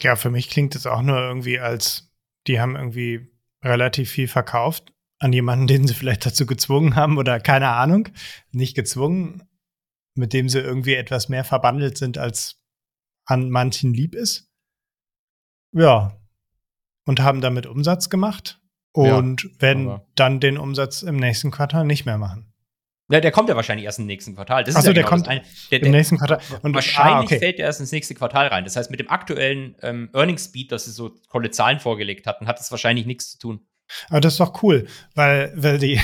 Ja, für mich klingt es auch nur irgendwie als, die haben irgendwie relativ viel verkauft an jemanden, den sie vielleicht dazu gezwungen haben oder keine Ahnung, nicht gezwungen, mit dem sie irgendwie etwas mehr verbandelt sind, als an manchen lieb ist. Ja. Und haben damit Umsatz gemacht und ja, werden dann den Umsatz im nächsten Quartal nicht mehr machen. Ja, der kommt ja wahrscheinlich erst im nächsten Quartal. Das Achso, ja der genau kommt ein, der, im nächsten Quartal. Und wahrscheinlich ah, okay. fällt der erst ins nächste Quartal rein. Das heißt, mit dem aktuellen ähm, Earnings Speed, das sie so tolle Zahlen vorgelegt hatten, hat es wahrscheinlich nichts zu tun. Aber das ist doch cool, weil, weil die,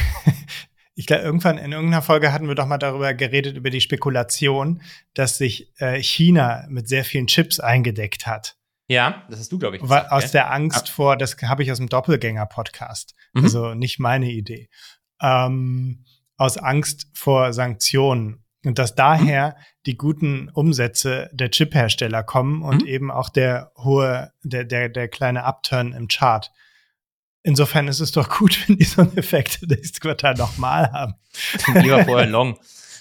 ich glaube, irgendwann in irgendeiner Folge hatten wir doch mal darüber geredet, über die Spekulation, dass sich äh, China mit sehr vielen Chips eingedeckt hat. Ja, das hast du, glaube ich. Gesagt, aus ja? der Angst ja. vor, das habe ich aus dem Doppelgänger-Podcast. Mhm. Also nicht meine Idee. Ähm, aus Angst vor Sanktionen. Und dass daher mhm. die guten Umsätze der Chip-Hersteller kommen und mhm. eben auch der hohe, der, der, der kleine Upturn im Chart. Insofern ist es doch gut, wenn die so einen Effekt nächstes Quartal nochmal haben. Lieber vorher Long.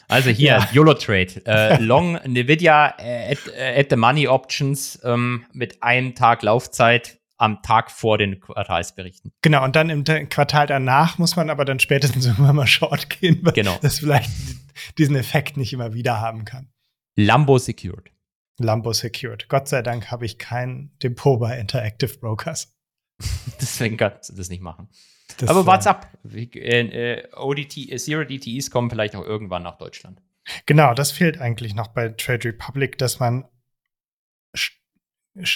Also hier, ja. YOLO-Trade. Äh, long Nvidia at, at, the Money Options ähm, mit einem Tag Laufzeit am Tag vor den Quartalsberichten. Genau, und dann im Quartal danach muss man aber dann spätestens irgendwann mal short gehen, weil genau. das vielleicht diesen Effekt nicht immer wieder haben kann. Lambo Secured. Lambo Secured. Gott sei Dank habe ich kein Depot bei Interactive Brokers. Deswegen kannst du das nicht machen. Das, Aber what's up? ODT, Zero DTEs kommen vielleicht auch irgendwann nach Deutschland. Genau, das fehlt eigentlich noch bei Trade Republic, dass man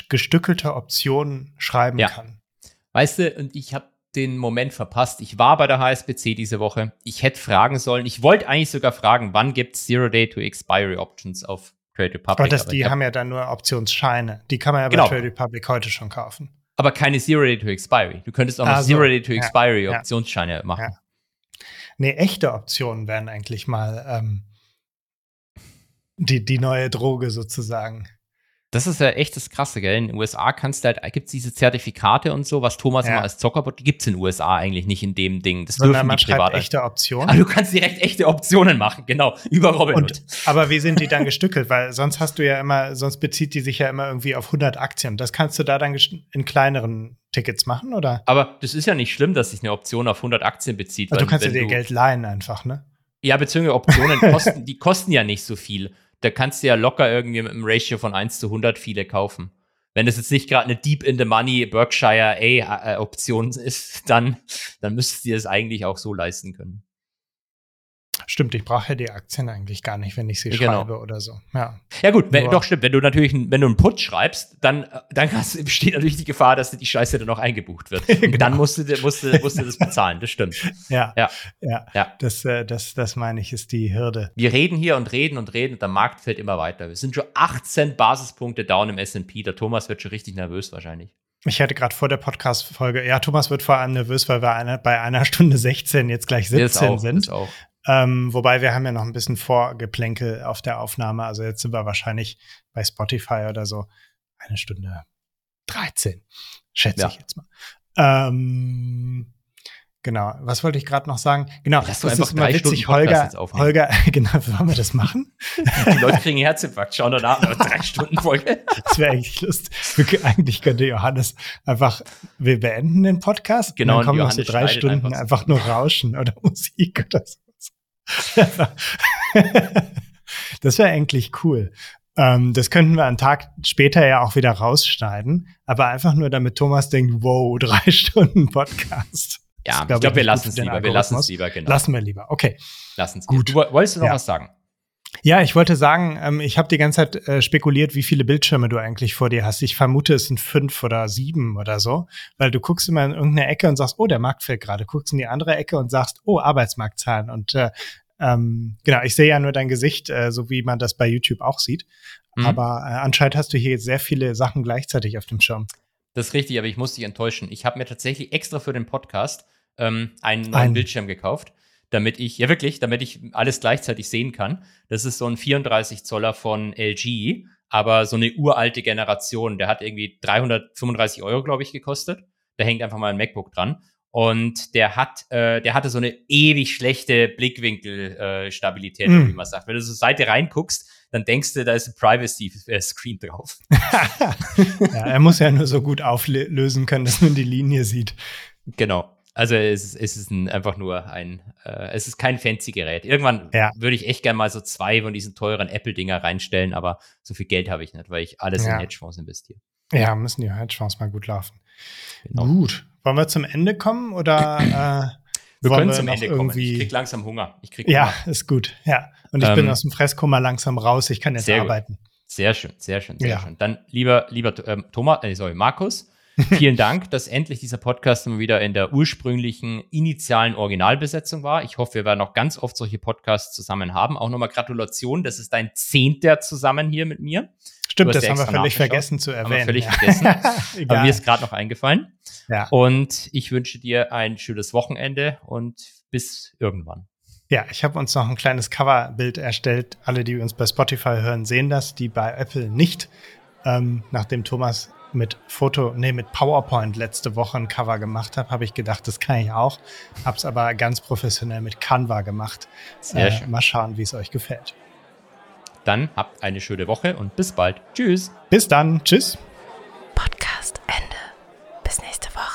gestückelte Optionen schreiben ja. kann. Weißt du, und ich habe den Moment verpasst. Ich war bei der HSBC diese Woche. Ich hätte fragen sollen. Ich wollte eigentlich sogar fragen, wann gibt es Zero Day to Expiry Options auf Trade Republic? Aber, das, aber die hab, haben ja dann nur Optionsscheine. Die kann man ja genau. bei Trade Republic heute schon kaufen. Aber keine Zero Day to Expiry. Du könntest auch noch also, Zero Day to Expiry ja, Optionsscheine ja, machen. Ja. Nee, echte Optionen wären eigentlich mal ähm, die, die neue Droge sozusagen. Das ist ja echt das Krasse, gell? In den USA kannst du halt, gibt es diese Zertifikate und so, was Thomas ja. immer als Zockerbot, die gibt es in den USA eigentlich nicht in dem Ding. Das Sondern dürfen man die Private. echte Optionen. Aber du kannst direkt echte Optionen machen, genau, über Robinhood. Aber wie sind die dann gestückelt? Weil sonst hast du ja immer, sonst bezieht die sich ja immer irgendwie auf 100 Aktien. Das kannst du da dann in kleineren Tickets machen, oder? Aber das ist ja nicht schlimm, dass sich eine Option auf 100 Aktien bezieht. Also du kannst ja dir Geld leihen einfach, ne? Ja, beziehungsweise Optionen kosten, die kosten ja nicht so viel da kannst du ja locker irgendwie mit einem Ratio von 1 zu 100 viele kaufen. Wenn das jetzt nicht gerade eine Deep in the Money Berkshire A Option ist, dann, dann müsstest du dir das eigentlich auch so leisten können. Stimmt, ich brauche ja die Aktien eigentlich gar nicht, wenn ich sie genau. schreibe oder so. Ja, ja gut, wenn, doch stimmt. Wenn du natürlich, wenn du einen Put schreibst, dann, dann hast, besteht natürlich die Gefahr, dass die Scheiße dann noch eingebucht wird. genau. Dann musst du, musst, du, musst du das bezahlen, das stimmt. ja, ja, ja. ja. Das, äh, das, das meine ich, ist die Hürde. Wir reden hier und reden und reden und der Markt fällt immer weiter. Wir sind schon 18 Basispunkte down im S&P. Der Thomas wird schon richtig nervös wahrscheinlich. Ich hatte gerade vor der Podcast-Folge, ja, Thomas wird vor allem nervös, weil wir eine, bei einer Stunde 16 jetzt gleich 17 auch, sind. Auch. Ähm, wobei wir haben ja noch ein bisschen Vorgeplänkel auf der Aufnahme. Also jetzt sind wir wahrscheinlich bei Spotify oder so eine Stunde 13, schätze ja. ich jetzt mal. Ähm, genau, was wollte ich gerade noch sagen? Genau, das ist immer witzig, Holger, Holger, genau, wollen wir das machen? Die Leute kriegen Herzinfarkt, schauen danach nach drei Stunden Folge. Das wäre eigentlich lustig. Eigentlich könnte Johannes einfach, wir beenden den Podcast genau, und dann kommen noch so drei Stunden einfach, einfach nur Rauschen oder Musik oder so. das wäre eigentlich cool. Ähm, das könnten wir einen Tag später ja auch wieder rausschneiden, aber einfach nur, damit Thomas denkt, wow, drei Stunden Podcast. Ja, ich glaube, glaub, wir lassen es lieber. Wir lassen es lieber, genau. Lassen wir lieber, okay. Lassen es gut. Du, wolltest du noch ja. was sagen? Ja, ich wollte sagen, ähm, ich habe die ganze Zeit äh, spekuliert, wie viele Bildschirme du eigentlich vor dir hast. Ich vermute, es sind fünf oder sieben oder so, weil du guckst immer in irgendeine Ecke und sagst, oh, der Markt fällt gerade. Guckst in die andere Ecke und sagst, oh, Arbeitsmarktzahlen. Und äh, ähm, genau, ich sehe ja nur dein Gesicht, äh, so wie man das bei YouTube auch sieht. Mhm. Aber äh, anscheinend hast du hier sehr viele Sachen gleichzeitig auf dem Schirm. Das ist richtig, aber ich muss dich enttäuschen. Ich habe mir tatsächlich extra für den Podcast ähm, einen neuen Ein. Bildschirm gekauft damit ich, ja wirklich, damit ich alles gleichzeitig sehen kann. Das ist so ein 34 Zoller von LG, aber so eine uralte Generation. Der hat irgendwie 335 Euro, glaube ich, gekostet. Da hängt einfach mal ein MacBook dran. Und der hat, äh, der hatte so eine ewig schlechte Blickwinkelstabilität, äh, mm. wie man sagt. Wenn du so Seite reinguckst, dann denkst du, da ist ein Privacy-Screen drauf. ja, er muss ja nur so gut auflösen können, dass man die Linie sieht. Genau. Also es ist, es ist ein, einfach nur ein, äh, es ist kein fancy Gerät. Irgendwann ja. würde ich echt gerne mal so zwei von diesen teuren Apple-Dinger reinstellen, aber so viel Geld habe ich nicht, weil ich alles ja. in Hedgefonds investiere. Ja, müssen die Hedgefonds mal gut laufen. Genau. Gut. Wollen wir zum Ende kommen oder äh, wir können wir zum Ende kommen. Ich krieg langsam Hunger. Ich krieg Hunger. Ja, ist gut. Ja. Und ich ähm, bin aus dem Fresskummer langsam raus. Ich kann jetzt sehr arbeiten. Gut. Sehr schön, sehr schön, sehr ja. schön. Dann lieber, lieber ähm, Thomas, äh, sorry, Markus, Vielen Dank, dass endlich dieser Podcast mal wieder in der ursprünglichen initialen Originalbesetzung war. Ich hoffe, wir werden noch ganz oft solche Podcasts zusammen haben. Auch nochmal Gratulation, das ist dein zehnter zusammen hier mit mir. Stimmt, das haben wir völlig vergessen zu erwähnen. Haben wir völlig vergessen. Aber mir ist gerade noch eingefallen. Ja. Und ich wünsche dir ein schönes Wochenende und bis irgendwann. Ja, ich habe uns noch ein kleines Coverbild erstellt. Alle, die uns bei Spotify hören, sehen das, die bei Apple nicht. Ähm, nachdem Thomas mit Foto, nee, mit PowerPoint letzte Woche ein Cover gemacht habe, habe ich gedacht, das kann ich auch. Habe es aber ganz professionell mit Canva gemacht. Sehr äh, schön. Mal schauen, wie es euch gefällt. Dann habt eine schöne Woche und bis bald. Tschüss. Bis dann. Tschüss. Podcast Ende. Bis nächste Woche.